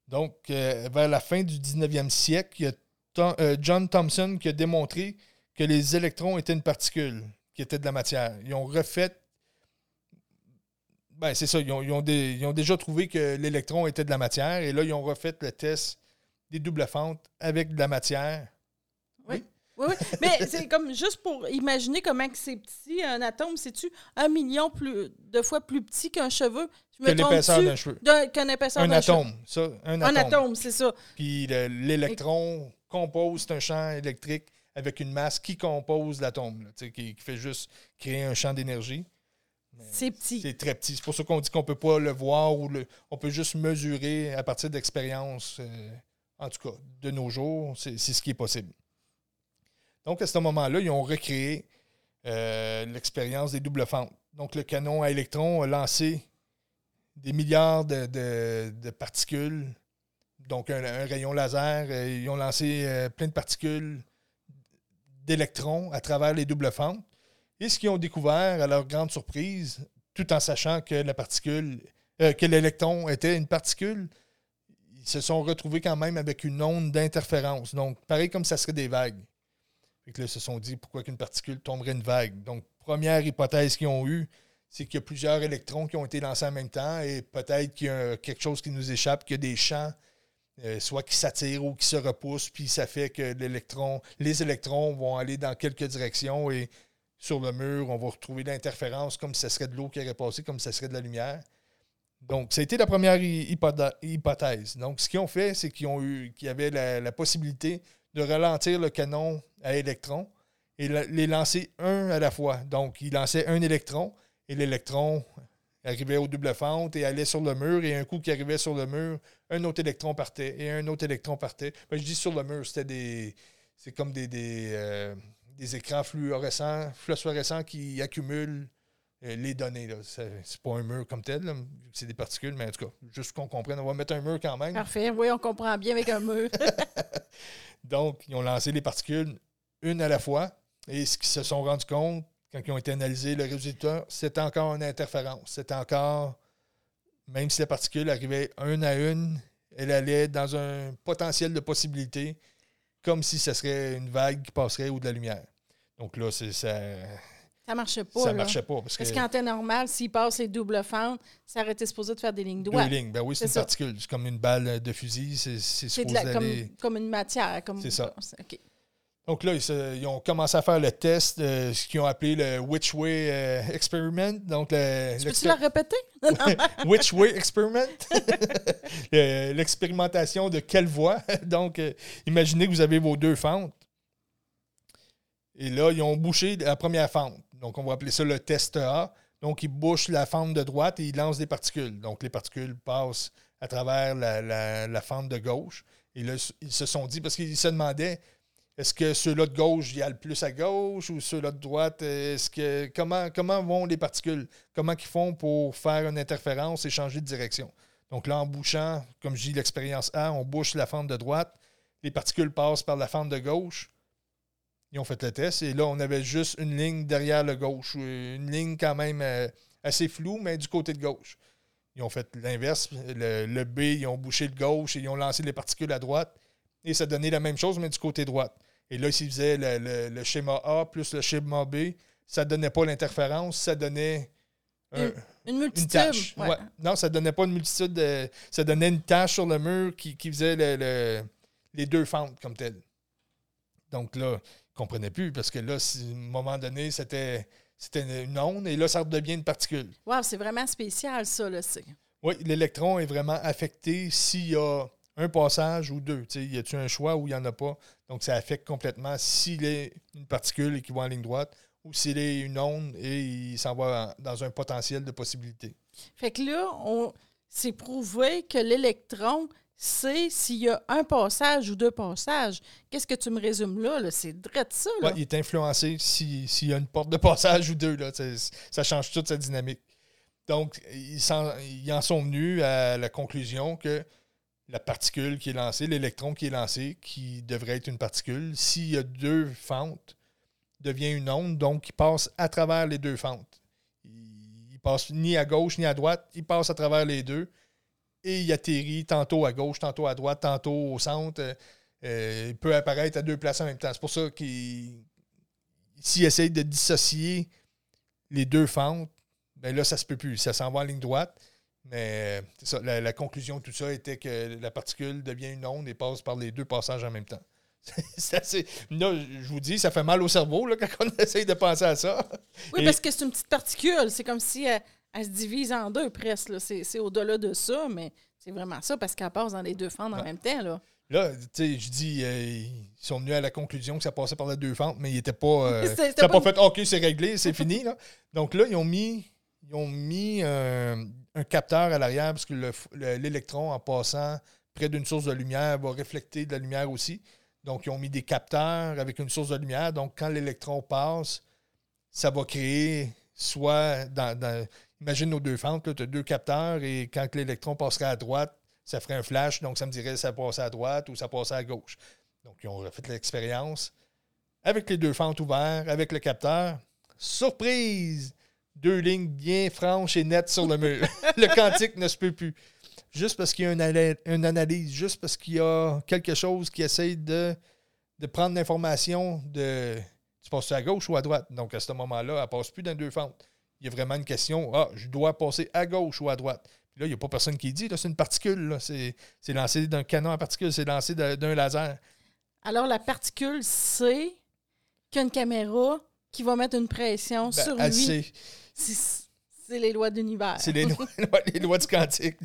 Donc, euh, vers la fin du 19e siècle, il y a euh, John Thomson qui a démontré que les électrons étaient une particule, qui était de la matière. Ils ont refait. Ben, c'est ça. Ils ont, déjà trouvé que l'électron était de la matière et là, ils ont refait le test des doubles fentes avec de la matière. Oui. Mais c'est comme juste pour imaginer comment c'est petit, un atome, c'est-tu un million plus, de fois plus petit qu'un cheveu? l'épaisseur d'un cheveu. Qu'un épaisseur un atome, ça. Un atome. Un atome, c'est ça. Puis l'électron compose un champ électrique avec une masse qui compose l'atome, qui, qui fait juste créer un champ d'énergie. C'est petit. C'est très petit. C'est pour ça qu'on dit qu'on ne peut pas le voir ou le, on peut juste mesurer à partir d'expériences. Euh, en tout cas, de nos jours, c'est ce qui est possible. Donc, à ce moment-là, ils ont recréé euh, l'expérience des doubles fentes. Donc, le canon à électrons a lancé des milliards de, particules, donc un, rayon laser. Euh, ils ont lancé euh, plein de particules d'électrons à travers les doubles fentes. Et ce qu'ils ont découvert, à leur grande surprise, tout en sachant que l'électron était une particule, ils se sont retrouvés quand même avec une onde d'interférence. Donc, pareil comme ça serait des vagues. Fait que là, ils se sont dit pourquoi qu'une particule tomberait une vague? Donc, première hypothèse qu'ils ont eue, c'est qu'il y a plusieurs électrons qui ont été lancés en même temps et peut-être qu'il y a quelque chose qui nous échappe, qu'il y a des champs, euh, soit qui s'attirent ou qui se repoussent, puis ça fait que les électrons vont aller dans quelques directions et sur le mur, on va retrouver l'interférence comme si ce serait de l'eau qui aurait passé, comme si ce serait de la lumière. Donc, ça a été la première hypothèse. Donc, ce qu'ils ont fait, c'est qu'ils ont eu qu'il y avait la possibilité de ralentir le canon à électrons et les lancer un à la fois. Donc, il lançait un électron et l'électron arrivait au double fente et allait sur le mur. Et un coup qui arrivait sur le mur, un autre électron partait et un autre électron partait. Ben, je dis sur le mur, c'était des. C'est comme des, des, euh, écrans fluorescents, fluorescents qui accumulent euh, les données. C'est pas un mur comme tel, c'est des particules, mais en tout cas, juste qu'on comprenne, on va mettre un mur quand même. Parfait, oui, on comprend bien avec un mur. Donc, ils ont lancé les particules une à la fois. Et ce qu'ils se sont rendus compte, quand ils ont été analysés, le résultat, c'était encore une interférence. C'était encore, même si la particule arrivait une à une, elle allait dans un potentiel de possibilité, comme si ce serait une vague qui passerait ou de la lumière. Donc là, c'est ça. Ça marchait pas. Ça marchait pas. Parce, qu'en temps normal, s'il passe les doubles fentes, ça aurait été supposé de faire des lignes droites. Deux lignes. Ben oui, c'est une particule. C'est comme une balle de fusil. C'est supposé comme, comme, une matière. C'est ça. Donc là, ils, ont commencé à faire le test, de ce qu'ils ont appelé le Which Way euh, Experiment. Donc, tu peux-tu la répéter? which Way Experiment? L'expérimentation de quelle voie? Donc, euh, imaginez que vous avez vos deux fentes. Et là, ils ont bouché la première fente. Donc, on va appeler ça le test A. Donc, ils bouchent la fente de droite et ils lancent des particules. Donc, les particules passent à travers la, fente de gauche. Et là, ils se sont dit, parce qu'ils se demandaient, est-ce que ceux-là de gauche, il y a le plus à gauche ou ceux-là de droite, est-ce que comment, comment vont les particules? Comment ils font pour faire une interférence et changer de direction? Donc là, en bouchant, comme je dis l'expérience A, on bouche la fente de droite, les particules passent par la fente de gauche, ils ont fait le test et là, on avait juste une ligne derrière le gauche. Une ligne quand même euh, assez floue, mais du côté de gauche. Ils ont fait l'inverse. Le, B, ils ont bouché le gauche et ils ont lancé les particules à droite. Et ça donnait la même chose, mais du côté droite. Et là, s'ils faisaient le, schéma A plus le schéma B, ça ne donnait pas l'interférence, ça donnait une, multitude. Une tâche. Non, ça ne donnait pas une multitude. ça donnait une tâche sur le mur qui, faisait les deux fentes comme telles. Donc là, ne comprenait plus parce que là, à un moment donné, c'était c'était une onde et là, ça redevient une particule. Wow, c'est vraiment spécial, ça. Là, oui, l'électron est vraiment affecté s'il y a un passage ou deux. y a-t-il un choix ou il n'y en a pas? Donc, ça affecte complètement s'il est une particule et qu'il va en ligne droite ou s'il est une onde et il s'en va dans un potentiel de possibilité. Fait que là, on, c'est prouvé que l'électron sait s'il y a un passage ou deux passages. Qu'est-ce que tu me résumes là? C'est vrai ça. Là. Il est influencé s'il y a une porte de passage ou deux. Là, ça change toute sa dynamique. Donc, ils en, sont venus à la conclusion que la particule qui est lancée, l'électron qui est lancé, qui devrait être une particule, s'il y a deux fentes, devient une onde, donc il passe à travers les deux fentes. Il passe ni à gauche ni à droite, il passe à travers les deux et il atterrit tantôt à gauche, tantôt à droite, tantôt au centre. Euh, il peut apparaître à deux places en même temps. C'est pour ça qu'il s'il essaye de dissocier les deux fentes, ben là, ça se peut plus. Ça s'en va en ligne droite. Mais ça, la, conclusion de tout ça était que la particule devient une onde et passe par les deux passages en même temps. c'est assez. Là, je vous dis, ça fait mal au cerveau là, quand on essaye de penser à ça. Oui, parce que c'est une petite particule. C'est comme si elle, se divise en deux presque. C'est au-delà de ça, mais c'est vraiment ça parce qu'elle passe dans les deux fentes en même temps. Là. Là, tu sais, je dis, euh, ils sont venus à la conclusion que ça passait par les deux fentes, mais ils n'étaient pas. Euh, ça n'a pas, fait OK, c'est réglé, c'est fini. Là. Donc là, ils ont mis, ils ont mis euh, un capteur à l'arrière parce que l'électron, en passant près d'une source de lumière, va refléter de la lumière aussi. Donc, ils ont mis des capteurs avec une source de lumière. Donc, quand l'électron passe, ça va créer soit dans. Imagine nos deux fentes, tu as deux capteurs et quand l'électron passerait à droite, ça ferait un flash. Donc, ça me dirait ça passait à droite ou ça passait à gauche. Donc, ils ont refait l'expérience avec les deux fentes ouvertes, avec le capteur. Surprise! deux lignes bien franches et nettes sur le mur. le quantique ne se peut plus. Juste parce qu'il y a une, analyse, juste parce qu'il y a quelque chose qui essaye de, de prendre l'information de tu passes à gauche ou à droite? Donc à ce moment-là, elle ne passe plus dans deux fentes. Il y a vraiment une question Ah, je dois passer à gauche ou à droite. Puis là, il n'y a pas personne qui dit, là, c'est une particule. C'est, lancé d'un canon à particule, c'est lancé d'un laser. Alors la particule sait qu'une caméra qui va mettre une pression ben, sur lui. C'est les lois d'univers. C'est les, lois du quantique.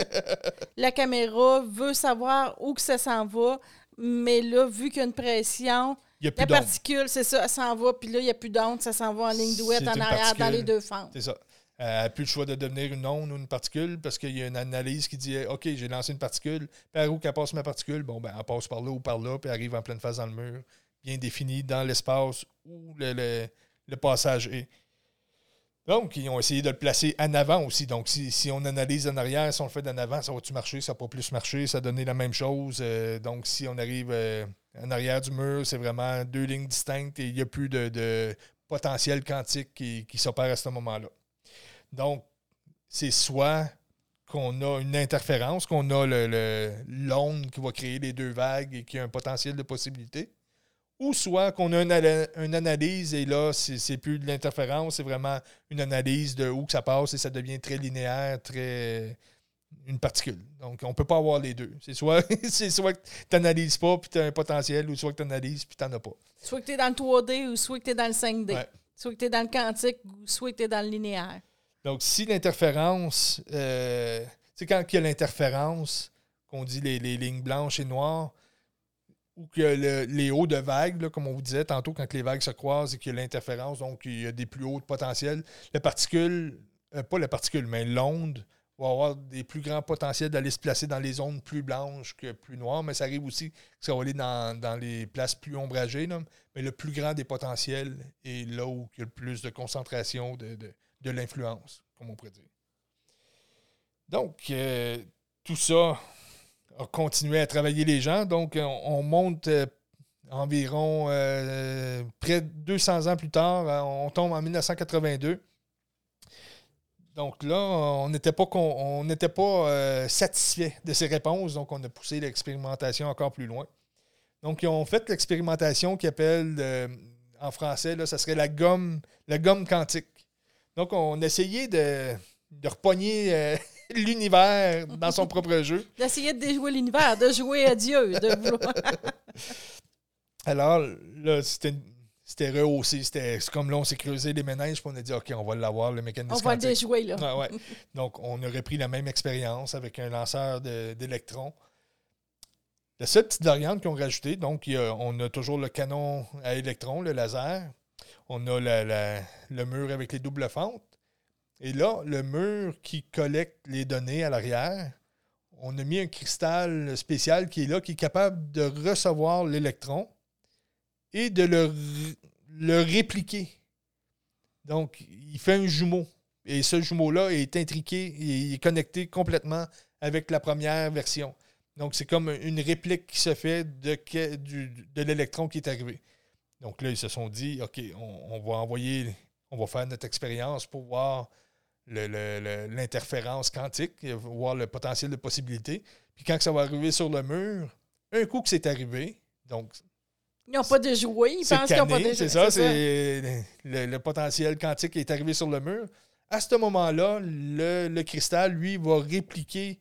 la caméra veut savoir où que ça s'en va, mais là, vu qu'il y a une pression, la particule, c'est ça, elle s'en va, puis là, il n'y a plus d'onde, ça s'en va en ligne douette, en arrière, dans les deux fentes. C'est ça. Elle n'a plus le choix de devenir une onde ou une particule parce qu'il y a une analyse qui dit OK, j'ai lancé une particule, par où qu'elle passe ma particule? Bon, ben, elle passe par là ou par là, puis elle arrive en pleine phase dans le mur, bien définie dans l'espace où le, le passage est. Donc, ils ont essayé de le placer en avant aussi. Donc, si, on analyse en arrière, si on le fait en avant, ça va-tu marcher? Ça va pas plus marcher? Ça va donner la même chose. Euh, donc, si on arrive euh, en arrière du mur, c'est vraiment deux lignes distinctes et il n'y a plus de, potentiel quantique qui, s'opère à ce moment-là. Donc, c'est soit qu'on a une interférence, qu'on a l'onde qui va créer les deux vagues et qui a un potentiel de possibilité, ou soit qu'on a une, analyse et là, c'est plus de l'interférence, c'est vraiment une analyse de où que ça passe et ça devient très linéaire, très une particule. Donc, on ne peut pas avoir les deux. C'est soit, soit que tu n'analyses pas puis tu as un potentiel, ou soit que tu analyses puis tu n'en as pas. Soit que tu es dans le 3D ou soit que tu es dans le 5D. Soit que tu es dans le quantique ou soit que tu es dans le linéaire. Donc, si l'interférence, euh, tu quand il y a l'interférence, qu'on dit les, les lignes blanches et noires, ou que les hauts de vagues, comme on vous disait tantôt, quand les vagues se croisent et qu'il y a l'interférence, donc il y a des plus hauts de potentiel, la particule, euh, pas la particule, mais l'onde va avoir des plus grands potentiels d'aller se placer dans les zones plus blanches que plus noires, mais ça arrive aussi que ça va aller dans, les places plus ombragées. mais le plus grand des potentiels est là où il y a le plus de concentration de, de, l'influence, comme on pourrait dire. Donc, euh, tout ça, a continué à travailler les gens. Donc, on, monte euh, environ euh, près de 200 ans plus tard. Euh, on tombe en 1982. Donc là, on n'était pas, on n'était pas satisfait de ces réponses, donc on a poussé l'expérimentation encore plus loin. Donc, ils ont fait l'expérimentation qui appelle, en français, là, ça serait la gomme, la gomme quantique. Donc, on essayait de, de repogner l'univers dans son propre jeu. D'essayer de déjouer l'univers, de jouer à Dieu. De Alors, là, c'était c'était rehaussé. C'était comme là, on s'est creusé les ménages, puis on a dit, OK, on va l'avoir, le mécanisme. On va le déjouer, là. Donc, on a repris la même expérience avec un lanceur d'électrons. La seule petite variante qu'ils ont rajoutée, donc, on a toujours le canon à électrons, le laser. On a le mur avec les doubles fentes. Et là, le mur qui collecte les données à l'arrière, on a mis un cristal spécial qui est là, qui est capable de recevoir l'électron et de le, répliquer. Donc, il fait un jumeau. Et ce jumeau-là est intriqué il est connecté complètement avec la première version. Donc, c'est comme une réplique qui se fait de, de l'électron qui est arrivé. Donc là, ils se sont dit, OK, on, va envoyer, on va faire notre expérience pour voir l'interférence quantique, voir le potentiel de possibilité. Puis quand ça va arriver sur le mur, un coup que c'est arrivé, donc ils n'ont pas de jouets, ils pensent qu'ils n'ont pas de C'est ça, c'est le, le, potentiel quantique qui est arrivé sur le mur. À ce moment-là, le, cristal, lui, va répliquer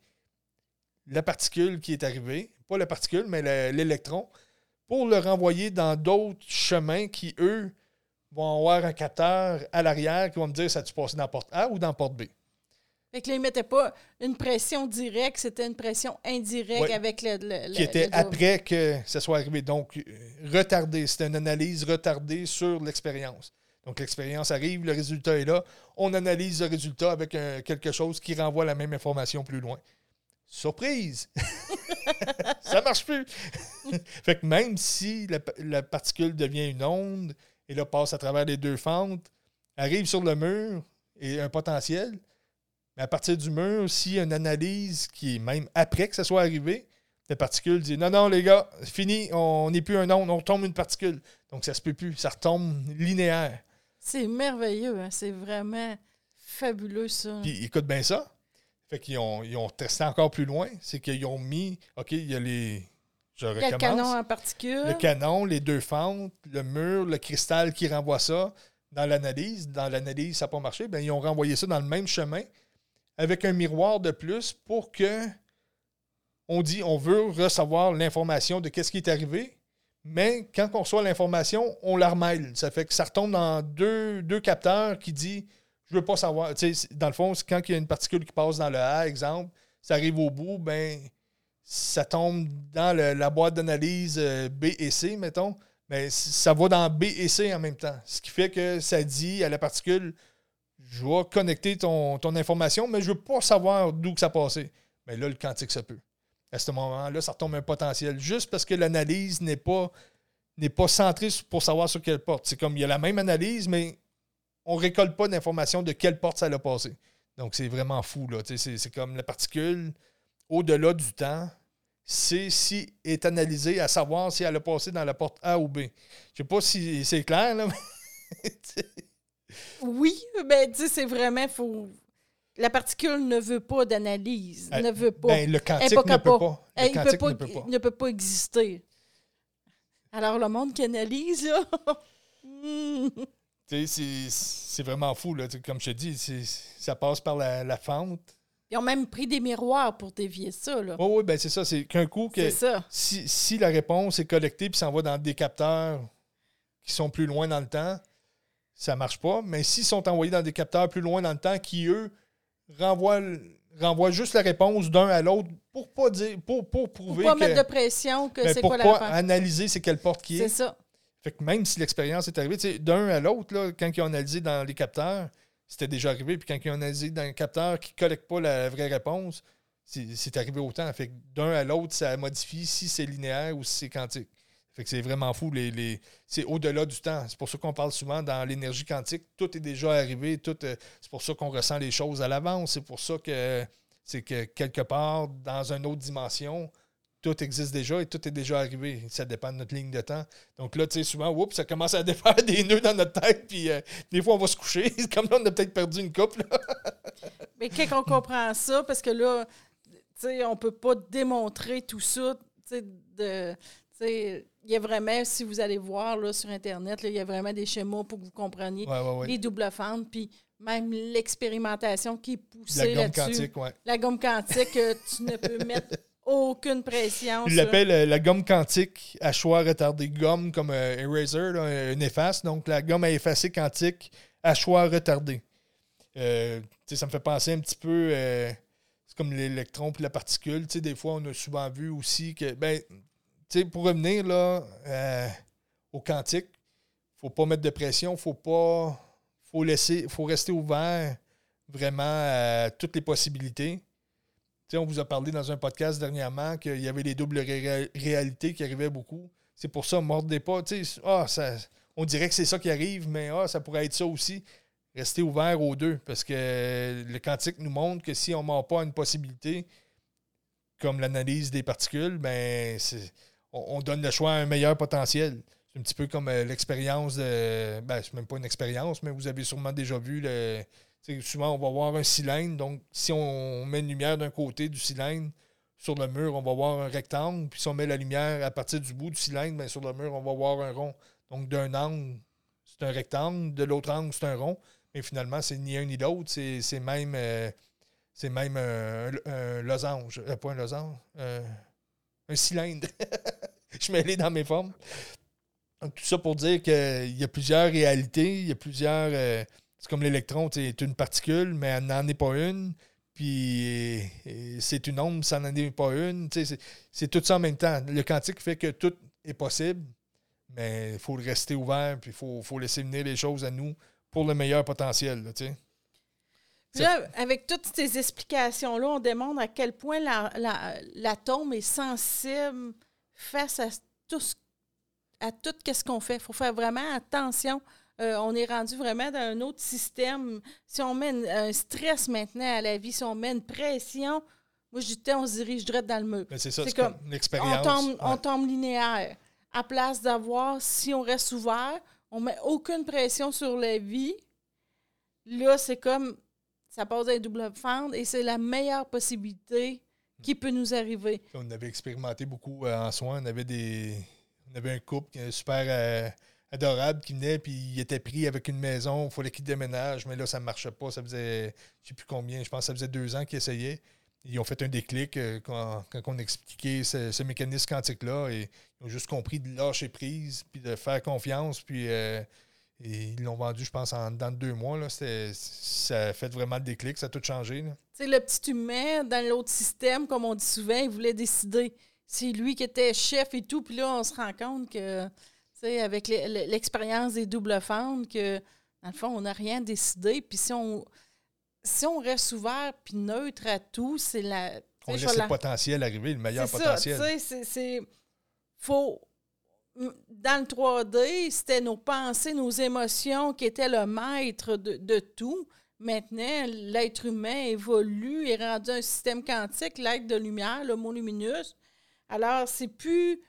la particule qui est arrivée, pas la particule, mais l'électron, pour le renvoyer dans d'autres chemins qui, eux, vont avoir un capteur à l'arrière qui va me dire ça tu passes dans porte A ou dans porte B? Fait que là, ils ne mettaient pas une pression directe, c'était une pression indirecte avec le, Qui était après que ça soit arrivé. Donc, euh, retardé. C'était une analyse retardée sur l'expérience. Donc, l'expérience arrive, le résultat est là. On analyse le résultat avec quelque chose qui renvoie la même information plus loin. Surprise! ça marche plus! fait que même si la, particule devient une onde et là passe à travers les deux fentes, arrive sur le mur et un potentiel, mais à partir du mur, s'il y a une analyse qui est même après que ça soit arrivé, la particule dit non, non, les gars, fini, on n'est plus un onde, on retombe une particule. Donc ça se peut plus, ça retombe linéaire. C'est merveilleux, hein? c'est vraiment fabuleux ça. Puis écoute bien ça. Fait qu'ils ont, ils ont testé encore plus loin. C'est qu'ils ont mis, OK, il y a les. Je recommence. Le canon en particules. Le canon, les deux fentes, le mur, le cristal qui renvoie ça dans l'analyse. Dans l'analyse, ça n'a pas marché. Bien, ils ont renvoyé ça dans le même chemin avec un miroir de plus pour que on dit on veut recevoir l'information de qu'est-ce qui est arrivé mais quand on reçoit l'information, on la remêle. Ça fait que ça retombe dans deux, deux capteurs qui dit Je veux pas savoir. dans le fond, quand il y a une particule qui passe dans le A, exemple, ça arrive au bout, ben ça tombe dans la boîte d'analyse euh, B et C, mettons. Mais ça va dans B et C en même temps. Ce qui fait que ça dit à la particule Je vais connecter ton, ton information, mais je veux pas savoir d'où que ça passait. Mais là, le quantique, ça peut à ce moment-là, ça retombe un potentiel. Juste parce que l'analyse n'est pas, n'est pas centrée pour savoir sur quelle porte. C'est comme il y a la même analyse, mais on ne récolte pas d'informations de quelle porte ça a passé. Donc, c'est vraiment fou. Là. C'est, comme la particule, au-delà du temps, c'est si est analysée à savoir si elle a passé dans la porte A ou B. Je ne sais pas si c'est clair, là. oui, mais c'est vraiment, faut, la particule ne veut pas d'analyse, ne veut pas. Ben, le quantique ne peut pas. Le quantique ne, peut pas, ne peut pas exister. Alors, le monde qui analyse, là. c'est vraiment fou, là. Comme je te dis, ça passe par la, fente. Ils ont même pris des miroirs pour dévier ça. Là. Oui, oui, ben c'est ça. C'est qu'un coup, que, Si, si, la réponse est collectée puis s'en va dans des capteurs qui sont plus loin dans le temps, ça marche pas. Mais s'ils sont envoyés dans des capteurs plus loin dans le temps qui, eux, renvoie, renvoie juste la réponse d'un à l'autre pour pas dire pour, pour prouver pour pas mettre de pression que c'est quoi la réponse. analyser c'est quelle porte qui est. C'est ça. Fait que même si l'expérience est arrivée, d'un à l'autre, quand ils ont analysé dans les capteurs, c'était déjà arrivé. Puis quand ils ont analysé dans un capteur qui ne collecte pas la vraie réponse, c'est arrivé autant. Fait que d'un à l'autre, ça modifie si c'est linéaire ou si c'est quantique. Fait que c'est vraiment fou. Les, c'est au-delà du temps. C'est pour ça qu'on parle souvent dans l'énergie quantique. Tout est déjà arrivé. Tout, euh, c'est pour ça qu'on ressent les choses à l'avance. C'est pour ça que c'est que quelque part, dans une autre dimension, tout existe déjà et tout est déjà arrivé. Ça dépend de notre ligne de temps. Donc là, tu sais, souvent, oups, ça commence à défaire des nœuds dans notre tête, puis euh, des fois, on va se coucher. Comme là, on a peut-être perdu une couple. Mais quand on comprend ça, parce que là, tu sais, on peut pas démontrer tout ça, tu sais, de il y a vraiment, si vous allez voir là, sur Internet, il y a vraiment des schémas pour que vous compreniez les doubles fentes, puis même l'expérimentation qui est poussée là-dessus. La gomme quantique. La gomme quantique, euh, tu ne peux mettre aucune pression. Il l'appelle euh, la gomme quantique à choix retardé gomme comme euh, eraser, là, une efface. Donc la gomme à effacer quantique à choix retardé. ça me fait penser un petit peu c'est comme l'électron puis la particule. des fois, on a souvent vu aussi que ben, pour revenir là, euh, au quantique, faut pas mettre de pression, faut pas. faut laisser. faut rester ouvert. vraiment à toutes les possibilités. On vous a parlé dans un podcast dernièrement qu'il y avait les doubles ré- réalités qui arrivaient beaucoup. C'est pour ça, mordez pas. Ah, ça, on dirait que c'est ça qui arrive, mais ah, ça pourrait être ça aussi. Restez ouvert aux deux, parce que le quantique nous montre que si on ne mord pas à une possibilité, comme l'analyse des particules, ben c'est- on, on donne le choix à un meilleur potentiel. C'est un petit peu comme euh, l'expérience de. Ben, c'est même pas une expérience, mais vous avez sûrement déjà vu le. souvent, on va voir un cylindre. Donc, si on met une lumière d'un côté du cylindre, sur le mur, on va voir un rectangle. Puis si on met la lumière à partir du bout du cylindre, ben, sur le mur, on va voir un rond. Donc, d'un angle, c'est un rectangle. De l'autre angle, c'est un rond. Mais finalement, c'est ni un ni l'autre. C'est c'est même, euh, c'est même un, losange. Euh, pas un losange. un cylindre. Je mêlé dans mes formes. Tout ça pour dire qu'il y a plusieurs réalités. Il y a plusieurs. euh, c'est comme l'électron, c'est une particule, mais elle n'en est pas une. Puis c'est une onde, ça n'en est pas une. C'est tout ça en même temps. Le quantique fait que tout est possible, mais il faut rester ouvert, puis il faut, faut laisser venir les choses à nous pour le meilleur potentiel. là, là, avec toutes ces explications-là, on démontre à quel point la- la- l'atome est sensible face à tout ce- à tout ce qu'on fait. Il faut faire vraiment attention. Euh, on est rendu vraiment dans un autre système. Si on met une- un stress maintenant à la vie, si on met une pression, moi, je dis, on se dirige direct dans le mur. Mais c'est ça, C'est comme, une On on tombe linéaire. À place d'avoir, si on reste ouvert, on met aucune pression sur la vie. Là, c'est comme ça passe à double fente et c'est la meilleure possibilité qui peut nous arriver? On avait expérimenté beaucoup euh, en soins. On avait des. On avait un couple super euh, adorable qui venait, puis il était pris avec une maison. Il fallait qu'il déménage, mais là, ça ne marchait pas. Ça faisait, je ne sais plus combien, je pense que ça faisait deux ans qu'ils essayaient. Ils ont fait un déclic euh, quand, on expliquait ce, ce mécanisme quantique-là. Et ils ont juste compris de lâcher prise, puis de faire confiance. Puis et ils l'ont vendu, je pense, en dans deux mois. Là. Ça a fait vraiment le déclic, ça a tout changé. sais, le petit humain, dans l'autre système, comme on dit souvent, il voulait décider. C'est lui qui était chef et tout. Puis là, on se rend compte que, avec l'e- l'e- l'expérience des doubles fentes, que, dans le fond, on n'a rien décidé. Puis si on, si on reste ouvert puis neutre à tout, c'est la. On laisse le la- potentiel arriver, le meilleur c'est potentiel. tu sais, c'est- c'est. Faut. Dans le 3D, c'était nos pensées, nos émotions qui étaient le maître de, de tout. Maintenant, l'être humain évolue, est rendu un système quantique, l'être de lumière, le mot lumineux. Alors, c'est plus.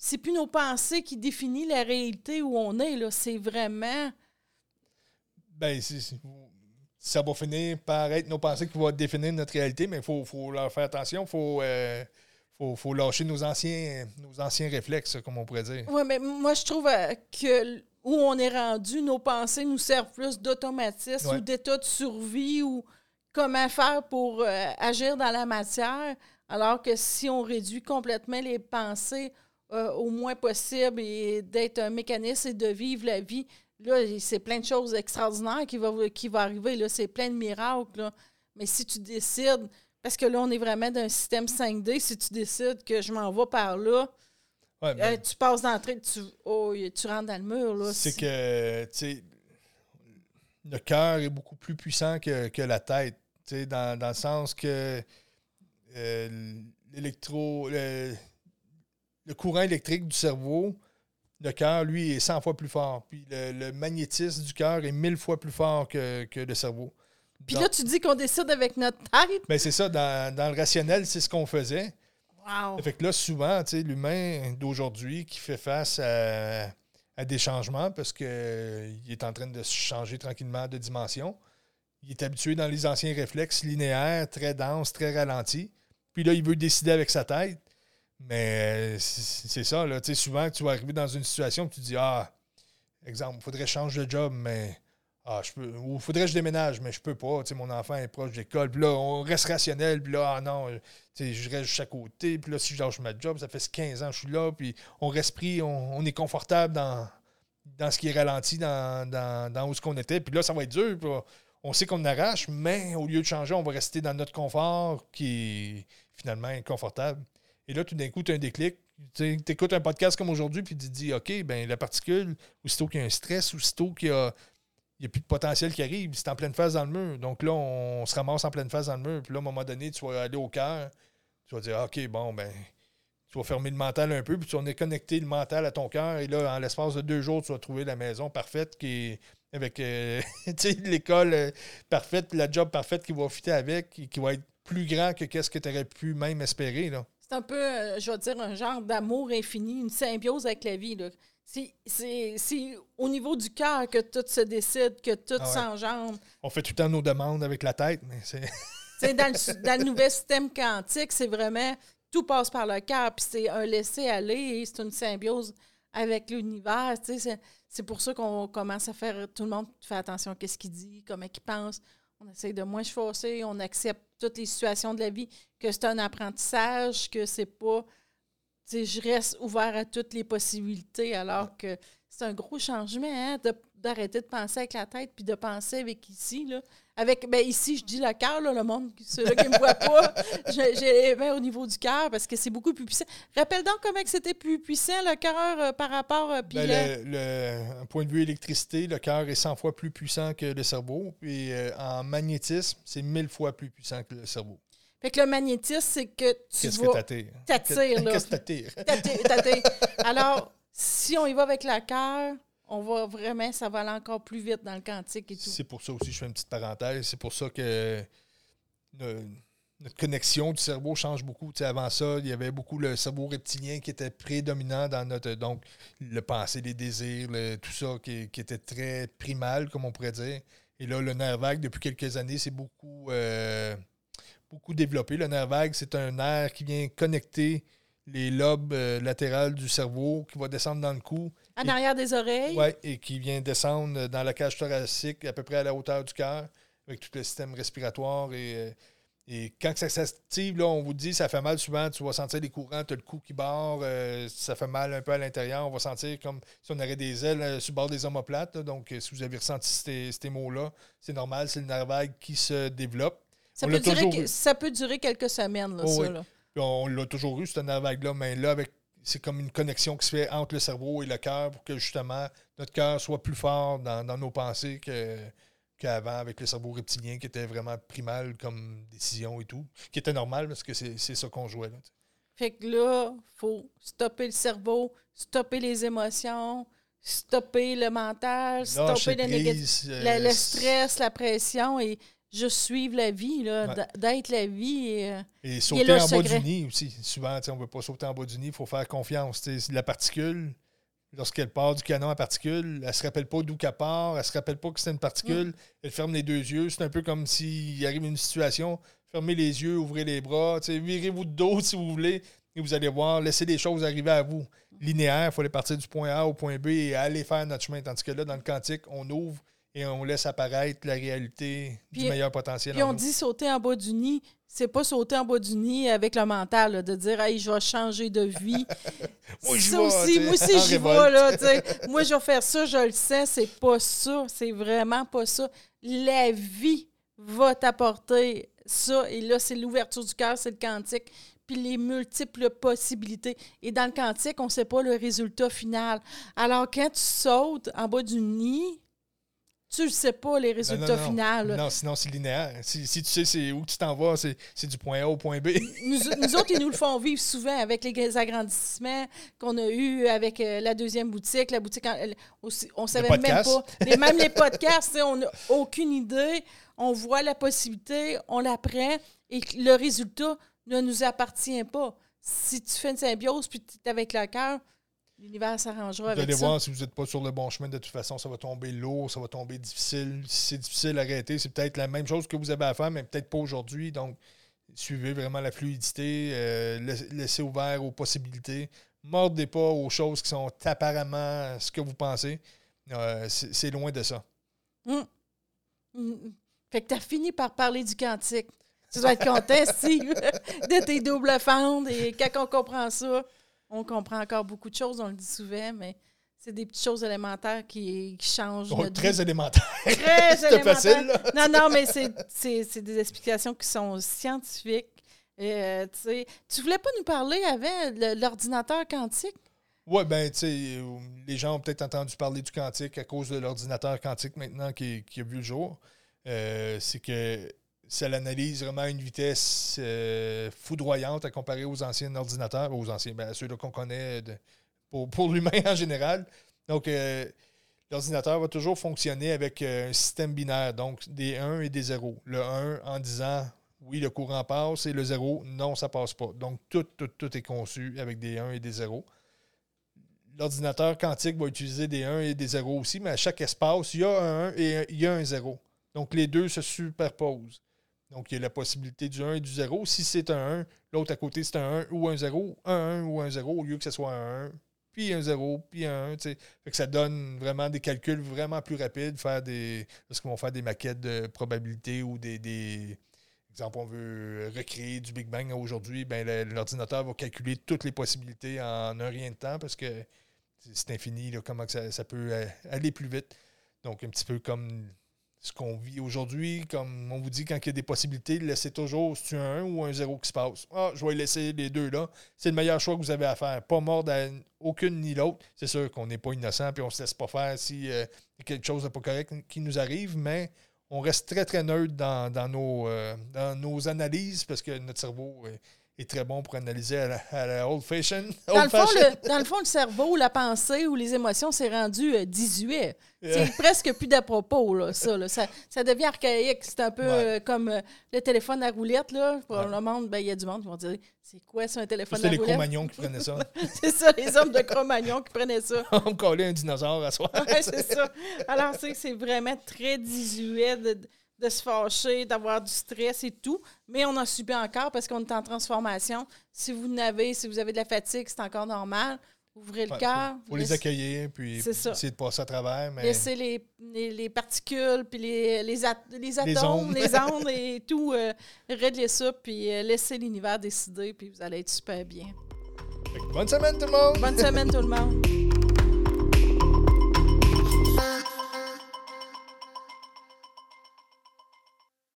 C'est plus nos pensées qui définissent la réalité où on est. C'est vraiment. Ben, ça va finir par être nos pensées qui vont définir notre réalité, mais il faut, faut leur faire attention. Faut, euh, faut, faut lâcher nos anciens, nos anciens réflexes, comme on pourrait dire. Oui, mais moi, je trouve euh, que où on est rendu, nos pensées nous servent plus d'automatisme Ouais. ou d'état de survie ou comment faire pour euh, agir dans la matière, alors que si on réduit complètement les pensées euh, au moins possible et d'être un mécanisme et de vivre la vie, là, c'est plein de choses extraordinaires qui vont qui va arriver. Là, c'est plein de miracles. là. Mais si tu décides, parce que là, on est vraiment dans un système 5D, si tu décides que je m'en vais par là, Ouais, euh, tu passes d'entrée, tu, oh, tu rentres dans le mur. Là, c'est que, tu sais, le cœur est beaucoup plus puissant que, que la tête, tu sais, dans, dans le sens que euh, l'électro... Le, le courant électrique du cerveau, le cœur, lui, est 100 fois plus fort. Puis le, le magnétisme du cœur est 1000 fois plus fort que, que le cerveau. Puis là, tu dis qu'on décide avec notre tête? Ben, c'est ça, dans, dans le rationnel, c'est ce qu'on faisait. Wow! Fait que là, souvent, tu sais, l'humain d'aujourd'hui qui fait face à, à des changements parce qu'il est en train de se changer tranquillement de dimension. Il est habitué dans les anciens réflexes linéaires, très denses, très ralentis. Puis là, il veut décider avec sa tête. Mais euh, c'est ça, là. Tu sais, souvent, tu vas arriver dans une situation où tu dis Ah, exemple, il faudrait que je change de job, mais. Ah, je peux. Ou faudrait que je déménage, mais je peux pas. Tu sais, mon enfant est proche de l'école. Puis là, on reste rationnel. Puis là, ah non, tu sais, je reste juste à côté. Puis là, si je lâche ma job, ça fait 15 ans que je suis là. Puis on reste pris, on, on est confortable dans, dans ce qui est ralenti, dans, dans, où ce qu'on était. Puis là, ça va être dur. On sait qu'on arrache, mais au lieu de changer, on va rester dans notre confort qui est finalement inconfortable. Et là, tout d'un coup, tu as un déclic. Tu écoutes un podcast comme aujourd'hui, puis tu te dis, OK, ben la particule, aussitôt qu'il y a un stress, aussitôt qu'il y a, il n'y a plus de potentiel qui arrive. C'est en pleine phase dans le mur. Donc là, on, se ramasse en pleine phase dans le mur. Puis là, à un moment donné, tu vas aller au cœur. Tu vas dire, OK, bon, ben, tu vas fermer le mental un peu. Puis tu vas connecter le mental à ton cœur. Et là, en l'espace de deux jours, tu vas trouver la maison parfaite qui est avec euh, l'école euh, parfaite, la job parfaite qui va fitter avec et qui va être plus grand que qu'est-ce que tu aurais pu même espérer. C'est un peu, euh, je vais dire, un genre d'amour infini, une symbiose avec la vie. C'est au niveau du cœur que tout se décide, que tout ah s'engendre. On fait tout le temps nos demandes avec la tête, mais c'est. dans, le, dans le nouvel système quantique, c'est vraiment tout passe par le cœur, puis c'est un laisser-aller, c'est une symbiose avec l'univers. C'est pour ça qu'on commence à faire. Tout le monde fait attention à ce qu'il dit, comment il pense. On essaye de moins se forcer, on accepte toutes les situations de la vie, que c'est un apprentissage, que c'est pas. Je reste ouvert à toutes les possibilités, alors que c'est un gros changement hein, d'arrêter de, penser avec la tête puis de penser avec ici. Là. Avec, ben ici, je dis le cœur, le monde, ceux-là qui ne me voient pas, j'ai ben, au niveau du cœur parce que c'est beaucoup plus puissant. Rappelle donc comment c'était plus puissant, le cœur, euh, par rapport. à... Euh, ben, le, un point de vue électricité, le cœur est 100 fois plus puissant que le cerveau. Puis euh, en magnétisme, c'est 1000 fois plus puissant que le cerveau. Fait que le magnétisme, c'est que tu Qu'est-ce que t'attires? Qu'est-ce que t'attires? T'attires. Alors, si on y va avec le cœur, on va vraiment, ça va aller encore plus vite dans le quantique et tout. C'est pour ça aussi, je fais une petite parenthèse, c'est pour ça que notre connexion du cerveau change beaucoup. avant ça, il y avait beaucoup le cerveau reptilien qui était prédominant dans notre. Donc, le pensée, les désirs, tout ça qui, était très primal, comme on pourrait dire. Et là, le nerf vague, depuis quelques années, c'est beaucoup, euh, beaucoup développé. Le nerf vague, c'est un nerf qui vient connecter les lobes euh, latérales du cerveau, qui va descendre dans le cou en arrière des oreilles? Oui, et qui vient descendre dans la cage thoracique à peu près à la hauteur du cœur, avec tout le système respiratoire. Et, euh, et quand ça s'active, on vous dit, ça fait mal souvent, tu vas sentir des courants, tu as le cou qui barre, euh, ça fait mal un peu à l'intérieur. On va sentir comme si on aurait des ailes euh, sur le bord des omoplates. donc, si vous avez ressenti ces, ces mots-là, c'est normal, c'est le nerf vague qui se développe. Ça, peut durer, ça peut durer quelques semaines, là, oh ça. Là. on l'a toujours eu, ce nerf vague-là, mais là, avec c'est comme une connexion qui se fait entre le cerveau et le cœur pour que justement notre cœur soit plus fort dans, nos pensées qu'avant avec le cerveau reptilien qui était vraiment primal comme décision et tout, qui était normal parce que c'est ça qu'on jouait. Là, fait que là, il faut stopper le cerveau, stopper les émotions, stopper le mental, stopper le, le stress, la pression et juste suivre la vie, d'être la vie. Et, euh, et sauter en bas du nid aussi. Souvent, on ne veut pas sauter en bas du nid, il faut faire confiance. La particule, lorsqu'elle part du canon à particule, elle ne se rappelle pas d'où qu'elle part, elle ne se rappelle pas que c'est une particule, mm. elle ferme les deux yeux. C'est un peu comme s'il arrive une situation, fermez les yeux, ouvrez les bras, virez-vous de dos si vous voulez, et vous allez voir, laissez les choses arriver à vous. Linéaire, il faut aller partir du point A au point B et aller faire notre chemin. Tandis que là, dans le quantique, on ouvre et on laisse apparaître la réalité du meilleur potentiel. Puis on dit sauter en bas du nid, c'est pas sauter en bas du nid avec le mental, de dire hey, je vais changer de vie. moi, je aussi, moi aussi, j'y vais. Là, moi, je vais faire ça, je le sais, c'est pas ça. C'est vraiment pas ça. La vie va t'apporter ça. Et là, c'est l'ouverture du cœur, c'est le quantique. Puis les multiples possibilités. Et dans le quantique, on ne sait pas le résultat final. Alors, quand tu sautes en bas du nid, tu ne sais pas les résultats finaux. Non, sinon c'est linéaire. Si, tu sais c'est où tu t'en vas, c'est du point A au point B. nous, autres, ils nous le font vivre souvent avec les agrandissements qu'on a eus avec euh, la deuxième boutique, la boutique, on ne savait même pas. même les podcasts, on n'a aucune idée. On voit la possibilité, on l'apprend et le résultat ne nous appartient pas. Si tu fais une symbiose puis tu es avec le cœur, L'univers s'arrangera avec ça. Vous allez voir si vous n'êtes pas sur le bon chemin, de toute façon, ça va tomber lourd, ça va tomber difficile. Si c'est difficile à arrêter, c'est peut-être la même chose que vous avez à faire, mais peut-être pas aujourd'hui. Donc, suivez vraiment la fluidité, euh, laissez ouvert aux possibilités. Mordez pas aux choses qui sont apparemment ce que vous pensez. Euh, c'est loin de ça. Hum. Hum, hum. Fait que tu as fini par parler du quantique. Tu dois être content, si, de tes doubles fentes. Et quand on comprend ça, on comprend encore beaucoup de choses, on le dit souvent, mais c'est des petites choses élémentaires qui, changent. Oh, très élémentaires. Très élémentaires. facile. Non, non, mais c'est des explications qui sont scientifiques. Euh, tu voulais pas nous parler avant l'ordinateur quantique? Oui, ben, tu sais, les gens ont peut-être entendu parler du quantique à cause de l'ordinateur quantique maintenant qui, qui, a vu le jour. c'est que ça l'analyse vraiment à une vitesse foudroyante à comparer aux anciens ordinateurs, aux anciens, ben, ceux qu'on connaît pour, pour l'humain en général. Donc, l'ordinateur va toujours fonctionner avec un système binaire, donc des 1 et des 0. Le 1 en disant oui, le courant passe et le 0, non, ça passe pas. Donc, tout, tout, tout est conçu avec des 1 et des 0. L'ordinateur quantique va utiliser des 1 et des 0 aussi, mais à chaque espace, il y a un 1 et il y a un 0. Donc, les deux se superposent. Donc, il y a la possibilité du 1 et du 0. Si c'est un 1, l'autre à côté, c'est un 1 ou un 0, un 1 ou un 0, au lieu que ce soit un 1, puis un 0, puis un 1. Fait que ça donne vraiment des calculs vraiment plus rapides, faire des. Parce qu'ils vont faire des maquettes de probabilité ou des, des exemple, on veut recréer du Big Bang aujourd'hui, ben, l'ordinateur va calculer toutes les possibilités en un rien de temps parce que c'est infini comment ça, peut aller plus vite. Donc, un petit peu comme ce qu'on vit aujourd'hui, comme on vous dit, quand il y a des possibilités, laissez toujours, si tu as un ou un zéro qui se passe? Ah, je vais laisser les deux là. C'est le meilleur choix que vous avez à faire. Pas mordre à aucune ni l'autre. C'est sûr qu'on n'est pas innocent et on ne se laisse pas faire si euh, quelque chose de pas correct qui nous arrive, mais on reste très, très neutre dans, nos, euh, dans nos analyses parce que notre cerveau est, très bon pour analyser à la, old fashion. dans, le fond, le, dans le fond, le cerveau, la pensée ou les émotions, c'est rendu 18. Euh, c'est presque plus d'à propos, là, ça, ça, ça. devient archaïque. C'est un peu euh, comme le téléphone à roulette. Là. Pour le monde, ben, il y a du monde qui vont dire c'est quoi ça, un téléphone à roulette? C'est les Cro-Magnons qui prenaient ça. c'est ça, les hommes de Cro-Magnon qui prenaient ça. On me collait un dinosaure à soi. c'est ça. Alors, c'est vraiment très désuet de, se fâcher, d'avoir du stress et tout. Mais on en subit encore parce qu'on est en transformation. Si vous n'avez, si vous avez de la fatigue, c'est encore normal. Ouvrez le cœur. Il faut, les accueillir, puis essayer de passer à travers. Mais... Laissez les, les, particules, puis les, les, les atomes, les ondes, et tout. Euh, réglez ça, puis euh, laissez l'univers décider, puis vous allez être super bien. Bonne semaine tout le monde! Bonne semaine tout le monde!